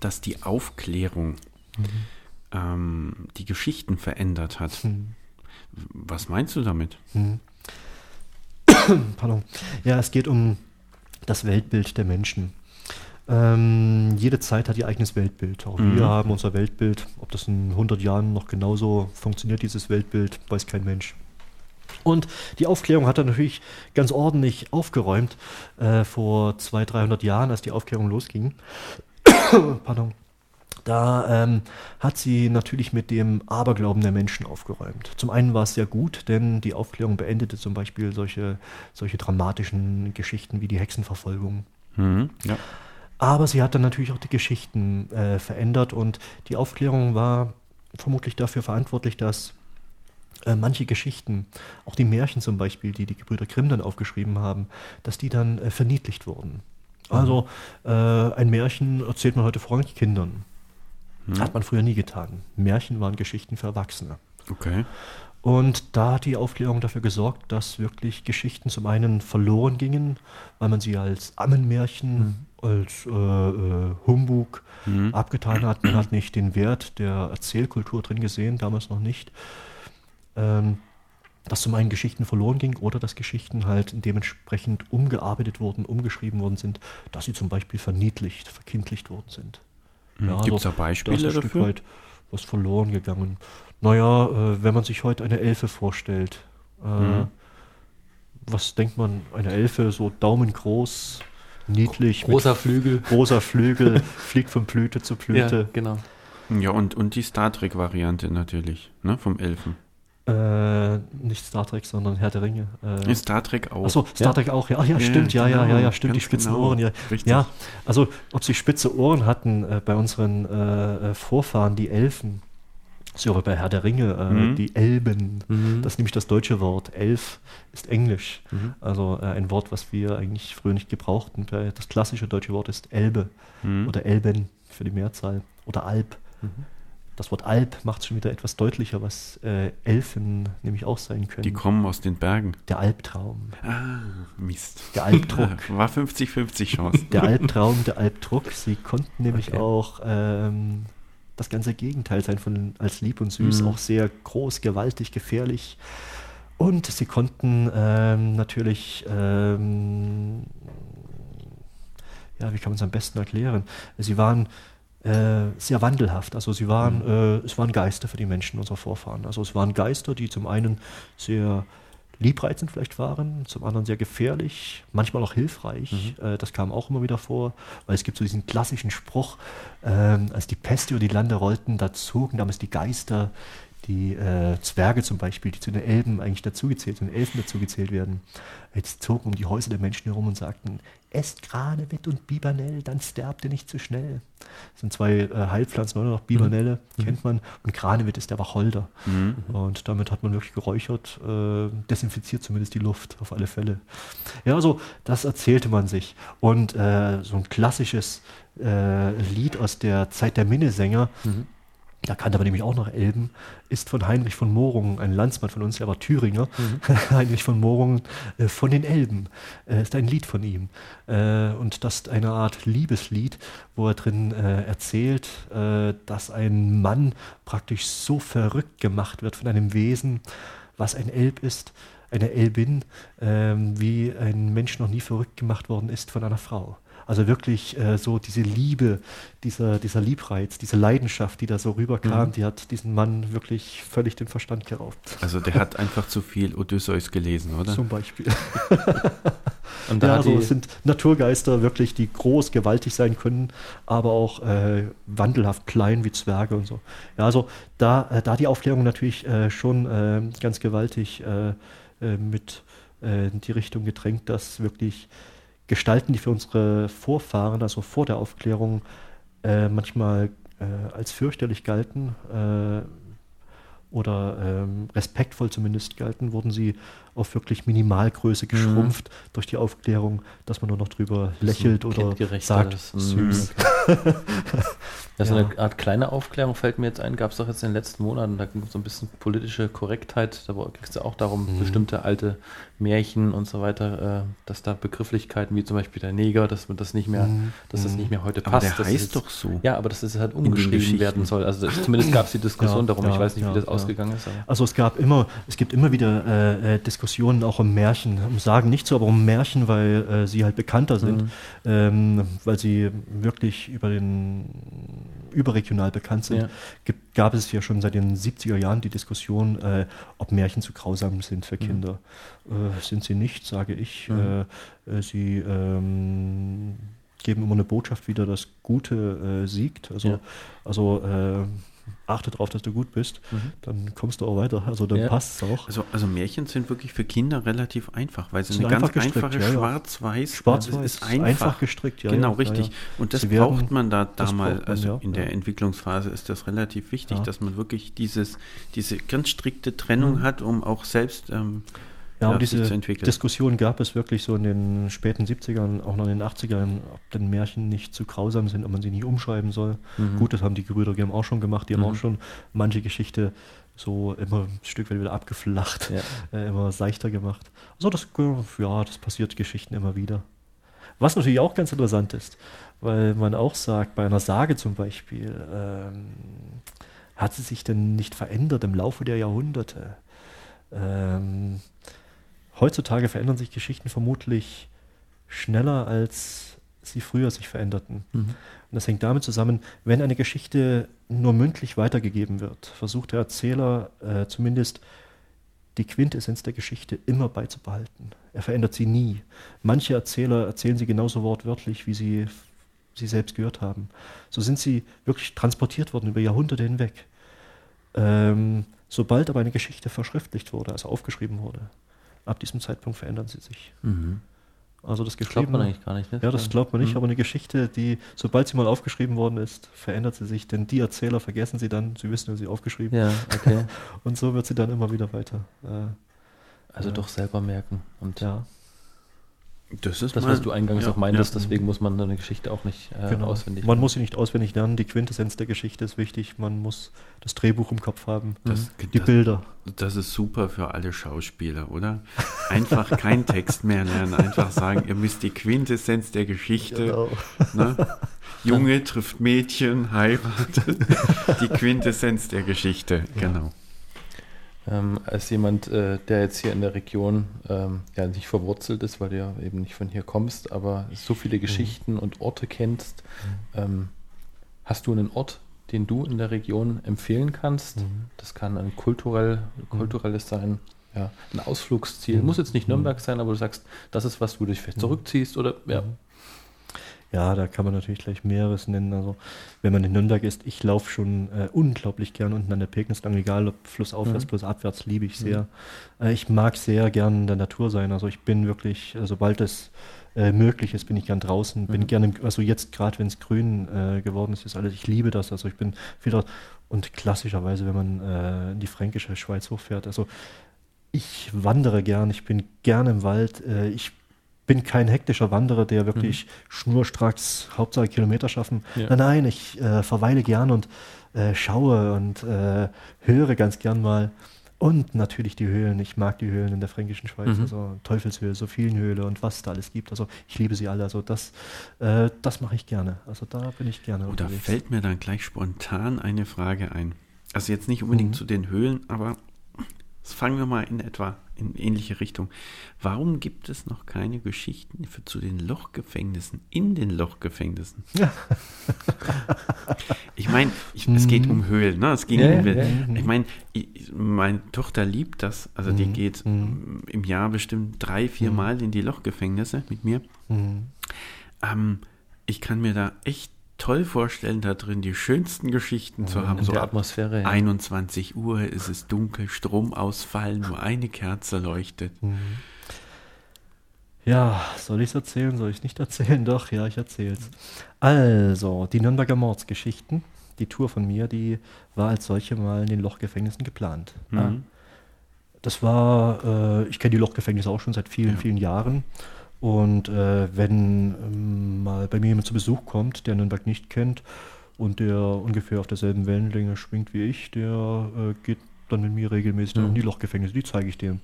dass die Aufklärung mhm. ähm, die Geschichten verändert hat. Mhm. Was meinst du damit? Mhm. Pardon. Ja, es geht um das Weltbild der Menschen. Ähm, jede Zeit hat ihr eigenes Weltbild. Auch mhm. wir haben unser Weltbild. Ob das in 100 Jahren noch genauso funktioniert, dieses Weltbild, weiß kein Mensch. Und die Aufklärung hat dann natürlich ganz ordentlich aufgeräumt äh, vor 200, 300 Jahren, als die Aufklärung losging. Pardon. Da ähm, hat sie natürlich mit dem Aberglauben der Menschen aufgeräumt. Zum einen war es sehr gut, denn die Aufklärung beendete zum Beispiel solche, solche dramatischen Geschichten wie die Hexenverfolgung. Mhm, ja. Aber sie hat dann natürlich auch die Geschichten äh, verändert und die Aufklärung war vermutlich dafür verantwortlich, dass äh, manche Geschichten, auch die Märchen zum Beispiel, die die Gebrüder Grimm dann aufgeschrieben haben, dass die dann äh, verniedlicht wurden. Also äh, ein Märchen erzählt man heute vorrangig Kindern. Hm. Hat man früher nie getan. Märchen waren Geschichten für Erwachsene. Okay. Und da hat die Aufklärung dafür gesorgt, dass wirklich Geschichten zum einen verloren gingen, weil man sie als Ammenmärchen, mhm. als äh, äh, Humbug mhm. abgetan hat. Man hat nicht den Wert der Erzählkultur drin gesehen, damals noch nicht. Ähm, dass zum einen Geschichten verloren ging oder dass Geschichten halt dementsprechend umgearbeitet wurden, umgeschrieben worden sind, dass sie zum Beispiel verniedlicht, verkindlicht worden sind. Hm, ja, Gibt es also, da Beispiele da ist ein dafür? Stück weit was verloren gegangen. Naja, äh, wenn man sich heute eine Elfe vorstellt, äh, mhm. was denkt man, eine Elfe, so daumengroß, niedlich. Großer Flügel. Großer Flügel, fliegt von Blüte zu Blüte. Ja, genau. Ja, und, und die Star Trek-Variante natürlich, ne, vom Elfen. Äh, nicht Star Trek, sondern Herr der Ringe. Äh, Star Trek auch. Achso, Star ja? Trek auch, ja. Ach ja, stimmt, ja, ja, ja, ja, stimmt, die spitzen genau. Ohren, ja. Richtig. Ja, also ob sie spitze Ohren hatten äh, bei unseren äh, äh, Vorfahren, die Elfen, so bei Herr der Ringe, äh, mhm. die Elben, mhm. das ist nämlich das deutsche Wort. Elf ist Englisch. Mhm. Also ein Wort, was wir eigentlich früher nicht gebrauchten. Das klassische deutsche Wort ist Elbe mhm. oder Elben für die Mehrzahl oder Alp. Das Wort Alp macht es schon wieder etwas deutlicher, was äh, Elfen nämlich auch sein können. Die kommen aus den Bergen. Der Albtraum. Ah, Mist. Der Albdruck. War 50-50 Chance. Der Albtraum, der Albdruck. Sie konnten nämlich okay. auch ähm, das ganze Gegenteil sein von als lieb und süß, mhm. auch sehr groß, gewaltig, gefährlich. Und sie konnten ähm, natürlich, ähm, ja, wie kann man es am besten erklären? Sie waren äh, sehr wandelhaft. Also sie waren, mhm. äh, es waren Geister für die Menschen unserer Vorfahren. Also es waren Geister, die zum einen sehr liebreizend vielleicht waren, zum anderen sehr gefährlich, manchmal auch hilfreich. Mhm. Äh, das kam auch immer wieder vor, weil es gibt so diesen klassischen Spruch, äh, als die Pest über die Lande rollten, da zogen damals die Geister die äh, Zwerge zum Beispiel, die zu den Elben eigentlich dazugezählt, zu den Elfen dazugezählt werden, jetzt zogen um die Häuser der Menschen herum und sagten, esst Granewit und Bibernell, dann sterbt ihr nicht zu schnell. Das sind zwei äh, Heilpflanzen, oder noch Bibernelle, mhm. kennt man, und Granewit ist der Wacholder. Mhm. Und damit hat man wirklich geräuchert, äh, desinfiziert zumindest die Luft, auf alle Fälle. Ja, also das erzählte man sich. Und äh, so ein klassisches äh, Lied aus der Zeit der Minnesänger, mhm da kannte man nämlich auch noch Elben, ist von Heinrich von Morungen, ein Landsmann von uns, der war Thüringer, mhm. Heinrich von Morungen, äh, von den Elben, äh, ist ein Lied von ihm. Äh, und das ist eine Art Liebeslied, wo er drin äh, erzählt, äh, dass ein Mann praktisch so verrückt gemacht wird von einem Wesen, was ein Elb ist, eine Elbin, ähm, wie ein Mensch noch nie verrückt gemacht worden ist von einer Frau. Also wirklich äh, so diese Liebe, dieser, dieser Liebreiz, diese Leidenschaft, die da so rüberkam, mhm. die hat diesen Mann wirklich völlig den Verstand geraubt. Also der hat einfach zu viel Odysseus gelesen, oder? Zum Beispiel. Und ja, also es sind Naturgeister wirklich, die groß, gewaltig sein können, aber auch äh, wandelhaft klein wie Zwerge und so. Ja, also da, äh, da die Aufklärung natürlich äh, schon äh, ganz gewaltig äh, äh, mit in die Richtung gedrängt, dass wirklich Gestalten, die für unsere Vorfahren, also vor der Aufklärung, äh, manchmal äh, als fürchterlich galten, äh, oder ähm, respektvoll zumindest galten, wurden sie auf wirklich Minimalgröße geschrumpft mhm. durch die Aufklärung, dass man nur noch drüber lächelt oder sagt, süß. Okay. ja, so eine Art kleine Aufklärung fällt mir jetzt ein, gab es doch jetzt in den letzten Monaten, da ging es so ein bisschen politische Korrektheit, da ging es ja auch darum, mhm. bestimmte alte Märchen und so weiter, äh, dass da Begrifflichkeiten wie zum Beispiel der Neger, dass man das nicht mehr, mhm. dass das nicht mehr heute passt. Aber der heißt jetzt, doch so. Ja, aber dass es halt umgeschrieben werden soll. Also zumindest gab es die Diskussion ja, darum, ich weiß nicht, wie das ausgegangen ist. Also es gab immer, es gibt immer wieder äh, äh Diskussionen auch um Märchen, um Sagen nicht so, aber um Märchen, weil äh, sie halt bekannter sind, mhm. ähm, weil sie wirklich über den überregional bekannt sind. Ja. Gibt, gab es ja schon seit den 70er Jahren die Diskussion, äh, ob Märchen zu grausam sind für mhm. Kinder. Mhm. sind sie nicht, sage ich. Mhm. Äh, sie ähm, geben immer eine Botschaft wieder, dass Gute siegt. Also, ja. also achte darauf, dass du gut bist, mhm. dann kommst du auch weiter. Also dann ja. passt es auch. Also, also Märchen sind wirklich für Kinder relativ einfach, weil sie eine ganz einfache ja, Schwarz-Weiß Schwarz-Weiß ist einfach, einfach gestrickt. Ja, genau, richtig. Und das werden, braucht man da damals, also in der Entwicklungsphase ist das relativ wichtig, dass man wirklich dieses, diese ganz strikte Trennung mhm. hat, um auch selbst ähm, ja, und diese Diskussion gab es wirklich so in den späten 70ern, auch noch in den 80ern, ob denn Märchen nicht zu grausam sind, ob man sie nicht umschreiben soll. Mhm. Gut, das haben die Gebrüder Grimm auch schon gemacht, die mhm. haben auch schon manche Geschichte so immer ein Stück weit wieder abgeflacht, ja. äh, immer seichter gemacht. Also das, ja, das passiert Geschichten immer wieder. Was natürlich auch ganz interessant ist, weil man auch sagt, bei einer Sage zum Beispiel, ähm, hat sie sich denn nicht verändert im Laufe der Jahrhunderte? Ähm, heutzutage verändern sich Geschichten vermutlich schneller, als sie früher sich veränderten. Mhm. Und das hängt damit zusammen, wenn eine Geschichte nur mündlich weitergegeben wird, versucht der Erzähler äh, zumindest die Quintessenz der Geschichte immer beizubehalten. Er verändert sie nie. Manche Erzähler erzählen sie genauso wortwörtlich, wie sie sie selbst gehört haben. So sind sie wirklich transportiert worden über Jahrhunderte hinweg. Ähm, sobald aber eine Geschichte verschriftlicht wurde, also aufgeschrieben wurde, ab diesem Zeitpunkt verändern sie sich. Mhm. Also das Geschriebene. Glaubt man eigentlich gar nicht. Ne? Ja, das glaubt man nicht, mhm. aber eine Geschichte, die, sobald sie mal aufgeschrieben worden ist, verändert sie sich, denn die Erzähler vergessen sie dann, sie wissen, sie aufgeschrieben. Ja, okay. und so wird sie dann immer wieder weiter. Äh, also äh, doch selber merken. Und ja. Das ist das, was du eingangs ja, auch meintest, ja. deswegen muss man eine Geschichte auch nicht äh, genau. auswendig Man muss sie nicht auswendig lernen, die Quintessenz der Geschichte ist wichtig, man muss das Drehbuch im Kopf haben, das, die das, Bilder. Das ist super für alle Schauspieler, oder? Einfach keinen Text mehr lernen, einfach sagen, ihr müsst die Quintessenz der Geschichte, genau. ne? Junge trifft Mädchen, heiratet, die Quintessenz der Geschichte, ja. genau. Ähm, als jemand, äh, der jetzt hier in der Region ähm, ja nicht verwurzelt ist, weil du ja eben nicht von hier kommst, aber so viele mhm. Geschichten mhm. und Orte kennst, mhm. ähm, hast du einen Ort, den du in der Region empfehlen kannst? Mhm. Das kann ein kulturell, mhm. kulturelles sein, ja, ein Ausflugsziel. Mhm. Muss jetzt nicht Nürnberg sein, aber du sagst, das ist was, wo du dich vielleicht zurückziehst oder ja. Ja, da kann man natürlich gleich mehreres nennen. Also wenn man in Nürnberg ist, ich laufe schon äh, unglaublich gern unten an der Pegnitz lang, egal ob flussaufwärts, mhm. plus abwärts, liebe ich sehr. Mhm. Äh, ich mag sehr gern in der Natur sein. Also ich bin wirklich, äh, sobald es äh, möglich ist, bin ich gern draußen, bin mhm. gerne, also jetzt gerade, wenn es grün äh, geworden ist, ist alles, ich liebe das. Also ich bin wieder, und klassischerweise, wenn man äh, in die fränkische Schweiz hochfährt, also ich wandere gern, ich bin gern im Wald, ich bin kein hektischer Wanderer, der wirklich mhm. schnurstracks Hauptsache Kilometer schaffen. Ja. Nein, nein, ich äh, verweile gern und äh, schaue und äh, höre ganz gern mal. Und natürlich die Höhlen. Ich mag die Höhlen in der fränkischen Schweiz, mhm. also Teufelshöhle, Sophienhöhle und was da alles gibt. Also ich liebe sie alle. Also das, äh, das mache ich gerne. Also da bin ich gerne. Und oh, da fällt mir dann gleich spontan eine Frage ein. Also jetzt nicht unbedingt mhm. zu den Höhlen, aber fangen wir mal in etwa in ähnliche Richtung. Warum gibt es noch keine Geschichten für, zu den Lochgefängnissen, in den Lochgefängnissen? Ja. ich meine, es geht um Höhlen, ne? Es ging ja, um ja, Ich meine, meine Tochter liebt das. Also die mhm. geht mhm. im Jahr bestimmt drei, vier mhm. Mal in die Lochgefängnisse mit mir. Mhm. Ähm, ich kann mir da echt toll vorstellen, da drin die schönsten Geschichten zu haben. In so der Atmosphäre. Ja. 21 Uhr ist es dunkel, Stromausfall, nur eine Kerze leuchtet. Mhm. Ja, soll ich es erzählen? Soll ich es nicht erzählen? Doch, ja, ich erzähle es. Also, die Nürnberger Mordsgeschichten. die Tour von mir, die war als solche mal in den Lochgefängnissen geplant. Mhm. Das war, äh, ich kenne die Lochgefängnisse auch schon seit vielen, Ja. vielen Jahren. Und äh, wenn ähm, mal bei mir jemand zu Besuch kommt, der Nürnberg nicht kennt und der ungefähr auf derselben Wellenlänge schwingt wie ich, der äh, geht dann mit mir regelmäßig Mhm. in die Lochgefängnisse, die zeige ich dem.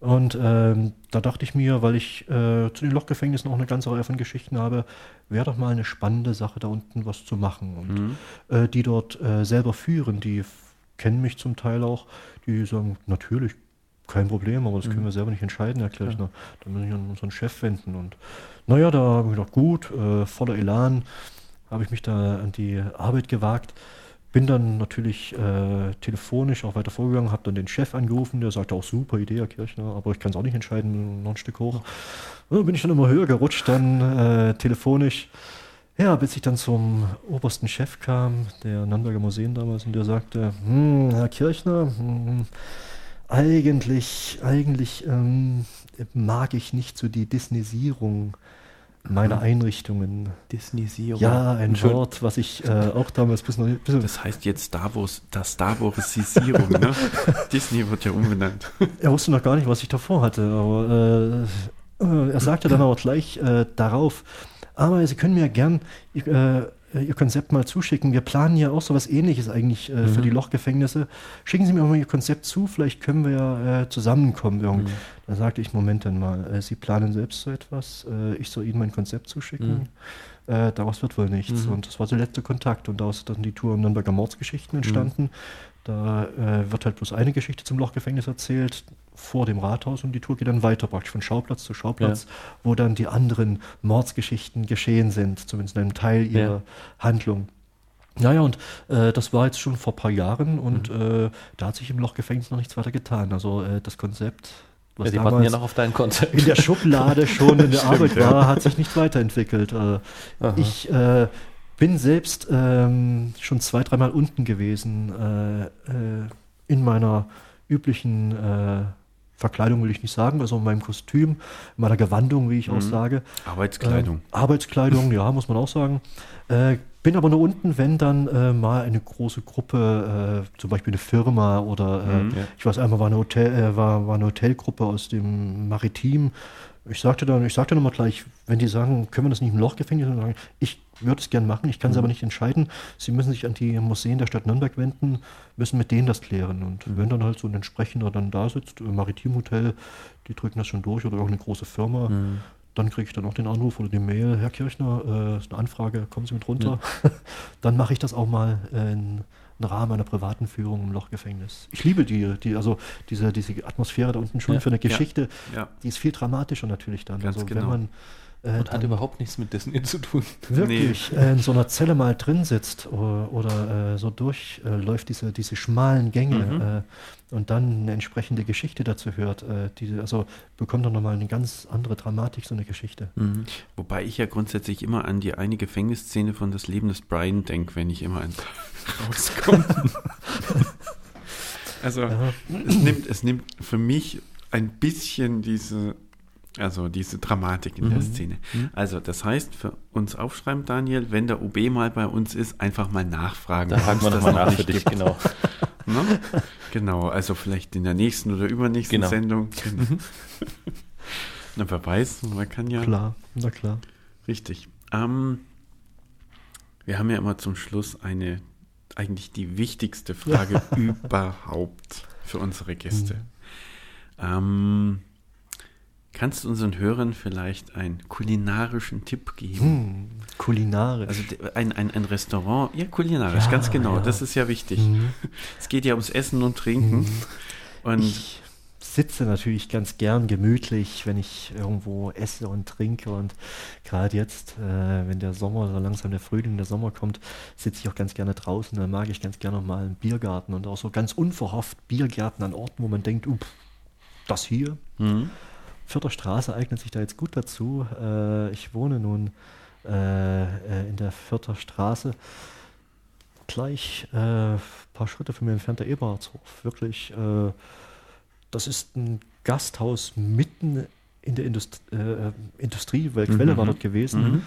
Und ähm, da dachte ich mir, weil ich äh, zu den Lochgefängnissen auch eine ganze Reihe von Geschichten habe, wäre doch mal eine spannende Sache, da unten was zu machen. Und Mhm. äh, die dort äh, selber führen, die kennen mich zum Teil auch, die sagen, natürlich, kein Problem, aber das können wir selber nicht entscheiden, Herr Kirchner. Da muss ich an unseren Chef wenden. Und naja, da habe ich gedacht, gut, äh, voller Elan habe ich mich da an die Arbeit gewagt. Bin dann natürlich äh, telefonisch auch weiter vorgegangen, habe dann den Chef angerufen, der sagte auch super Idee, Herr Kirchner, aber ich kann es auch nicht entscheiden, noch ein Stück hoch. Ja, bin ich dann immer höher gerutscht, dann äh, telefonisch. Ja, bis ich dann zum obersten Chef kam, der Nürnberger Museen damals, und der sagte, hm, Herr Kirchner, hm, eigentlich, eigentlich ähm, mag ich nicht so die Disneysierung meiner Einrichtungen. Disneysierung. Ja, ein Entschuld- Wort, was ich äh, auch damals bis noch bis, Das heißt jetzt Star Wars, das Star Warsisierung, ne? Disney wird ja umbenannt. Er wusste noch gar nicht, was ich davor hatte, aber äh, äh, er sagte dann auch gleich äh, darauf, aber Sie können mir gern äh, Ihr Konzept mal zuschicken. Wir planen ja auch sowas ähnliches eigentlich äh, für Mhm. die Lochgefängnisse. Schicken Sie mir mal Ihr Konzept zu, vielleicht können wir ja äh, zusammenkommen. Mhm. Da sagte ich, Moment dann mal, äh, Sie planen selbst so etwas, äh, ich soll Ihnen mein Konzept zuschicken. Äh, daraus wird wohl nichts. Mhm. Und das war der letzte Kontakt und daraus ist dann die Tour Nürnberger Mordsgeschichten entstanden. Da äh, wird halt bloß eine Geschichte zum Lochgefängnis erzählt, vor dem Rathaus und die Tour geht dann weiter praktisch von Schauplatz zu Schauplatz, wo dann die anderen Mordsgeschichten geschehen sind, zumindest in einem Teil ihrer Ja. Handlung. Naja, und äh, das war jetzt schon vor ein paar Jahren und Mhm. äh, da hat sich im Lochgefängnis noch nichts weiter getan. Also äh, das Konzept, was Ja, damals ja noch auf dein Konzept. in der Schublade schon in der Stimmt, Arbeit ja. war, hat sich nicht weiterentwickelt. Äh, ich äh, bin selbst ähm, schon zwei, dreimal unten gewesen äh, in meiner üblichen Verkleidung will ich nicht sagen, also in meinem Kostüm, in meiner Gewandung, wie ich auch Mhm. sage. Arbeitskleidung. Äh, Arbeitskleidung, ja, muss man auch sagen. Äh, bin aber nur unten, wenn dann äh, mal eine große Gruppe, äh, zum Beispiel eine Firma oder äh, Mhm. Ich weiß einmal war eine, Hotel, äh, war, war eine Hotelgruppe aus dem Maritim. Ich sagte dann, ich sagte nochmal gleich, wenn die sagen, können wir das nicht im Lochgefängnis machen, sagen, ich würde es gern machen, ich kann es aber nicht entscheiden. Sie müssen sich an die Museen der Stadt Nürnberg wenden, müssen mit denen das klären. Und wenn dann halt so ein entsprechender dann da sitzt, im Maritimhotel, die drücken das schon durch oder irgendeine große Firma, Mhm. dann kriege ich dann auch den Anruf oder die Mail, Herr Kirchner, äh, ist eine Anfrage, kommen Sie mit runter. dann mache ich das auch mal in, im Rahmen einer privaten Führung im Lochgefängnis. Ich liebe die, die also diese, diese Atmosphäre da unten schon Ja. für eine Geschichte, Ja. die ist viel dramatischer natürlich dann. Ganz also genau. wenn man äh, Und hat überhaupt nichts mit Disney zu tun. wirklich äh, in so einer Zelle mal drin sitzt oder, oder äh, so durchläuft diese, diese schmalen Gänge Mhm. äh, und dann eine entsprechende Geschichte dazu hört, äh, die, also bekommt dann nochmal eine ganz andere Dramatik, so eine Geschichte. Mhm. Wobei ich ja grundsätzlich immer an die eine Gefängnisszene von Das Leben des Brian denke, wenn ich immer eins rauskomme. also Ja. es nimmt, es nimmt für mich ein bisschen diese, also diese Dramatik in der Mhm. Szene. Mhm. Also das heißt, für uns aufschreiben, Daniel, wenn der OB mal bei uns ist, einfach mal nachfragen. Da fragen wir nochmal noch nach für dich, gibt, genau. Ne? Genau, also vielleicht in der nächsten oder übernächsten Genau. Sendung. Na, wer weiß, man kann ja. Klar, na klar. Richtig. Ähm, wir haben ja immer zum Schluss eine, eigentlich die wichtigste Frage überhaupt für unsere Gäste. Ähm, kannst du unseren Hörern vielleicht einen kulinarischen Tipp geben? Hm, kulinarisch. Also ein, ein, ein Restaurant, ja, kulinarisch, Ja, ganz genau, ja. das ist ja wichtig. Mhm. Es geht ja ums Essen und Trinken. Mhm. Und Ich sitze natürlich ganz gern gemütlich, wenn ich irgendwo esse und trinke. Und gerade jetzt, äh, wenn der Sommer, so langsam der Frühling, der Sommer kommt, sitze ich auch ganz gerne draußen. Da mag ich ganz gerne noch mal einen Biergarten und auch so ganz unverhofft Biergärten an Orten, wo man denkt, up, das hier. Mhm. Vierter Straße eignet sich da jetzt gut dazu. Äh, ich wohne nun äh, äh, in der Vierter Straße. Gleich äh, ein paar Schritte von mir entfernt der Eberhardshof. Wirklich, äh, das ist ein Gasthaus mitten in der Indust äh, Industrie, weil Quelle Mhm. war dort gewesen. Mhm.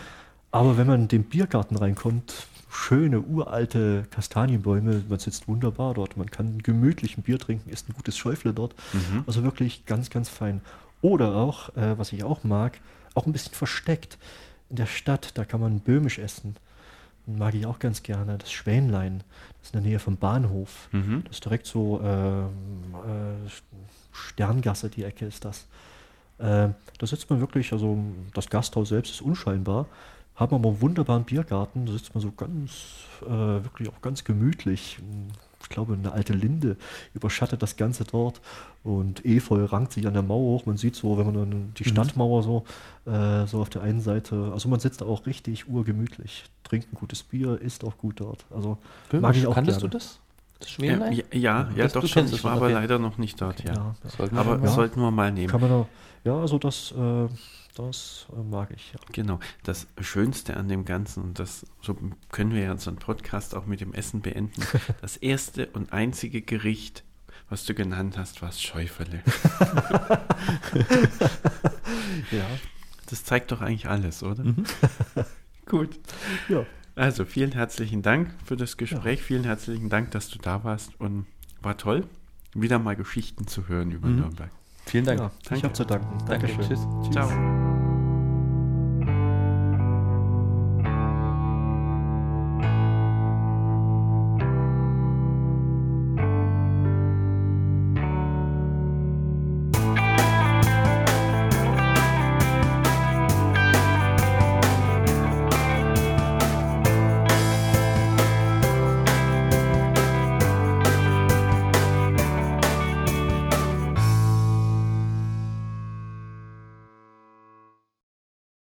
Aber wenn man in den Biergarten reinkommt, schöne, uralte Kastanienbäume. Man sitzt wunderbar dort. Man kann gemütlich ein Bier trinken, isst ein gutes Schäufle dort. Mhm. Also wirklich ganz, ganz fein. Oder auch, äh, was ich auch mag, auch ein bisschen versteckt. In der Stadt, da kann man böhmisch essen. Mag ich auch ganz gerne. Das Schwänlein, das ist in der Nähe vom Bahnhof. Mhm. Das ist direkt so äh, äh, Sterngasse, die Ecke ist das. Äh, da sitzt man wirklich, also das Gasthaus selbst ist unscheinbar, haben aber einen wunderbaren Biergarten, da sitzt man so ganz, äh, wirklich auch ganz gemütlich. Ich glaube, eine alte Linde überschattet das Ganze dort und Efeu rankt sich an der Mauer hoch. Man sieht so, wenn man dann die mhm. Stadtmauer so, äh, so auf der einen Seite, also man sitzt da auch richtig urgemütlich, trinkt ein gutes Bier, isst auch gut dort. Also Böhmisch, mag ich auch Kanntest gerne. du das? Das Schwänlein? Ja, ja, ja doch schon. Ich war aber leider noch nicht dort, okay. ja. ja aber ja. sollten wir mal nehmen. Kann man da, ja, also das, äh, das äh, mag ich. Ja. Genau. Das Schönste an dem Ganzen, und das so können wir ja unseren Podcast auch mit dem Essen beenden. das erste und einzige Gericht, was du genannt hast, war das Schäufele. ja. Das zeigt doch eigentlich alles, oder? Mhm. Gut. Ja. Also vielen herzlichen Dank für das Gespräch. Ja. Vielen herzlichen Dank, dass du da warst und war toll, wieder mal Geschichten zu hören über mhm. Nürnberg. Vielen Dank. Ja, ich habe zu danken. Dankeschön. Tschüss. Ciao.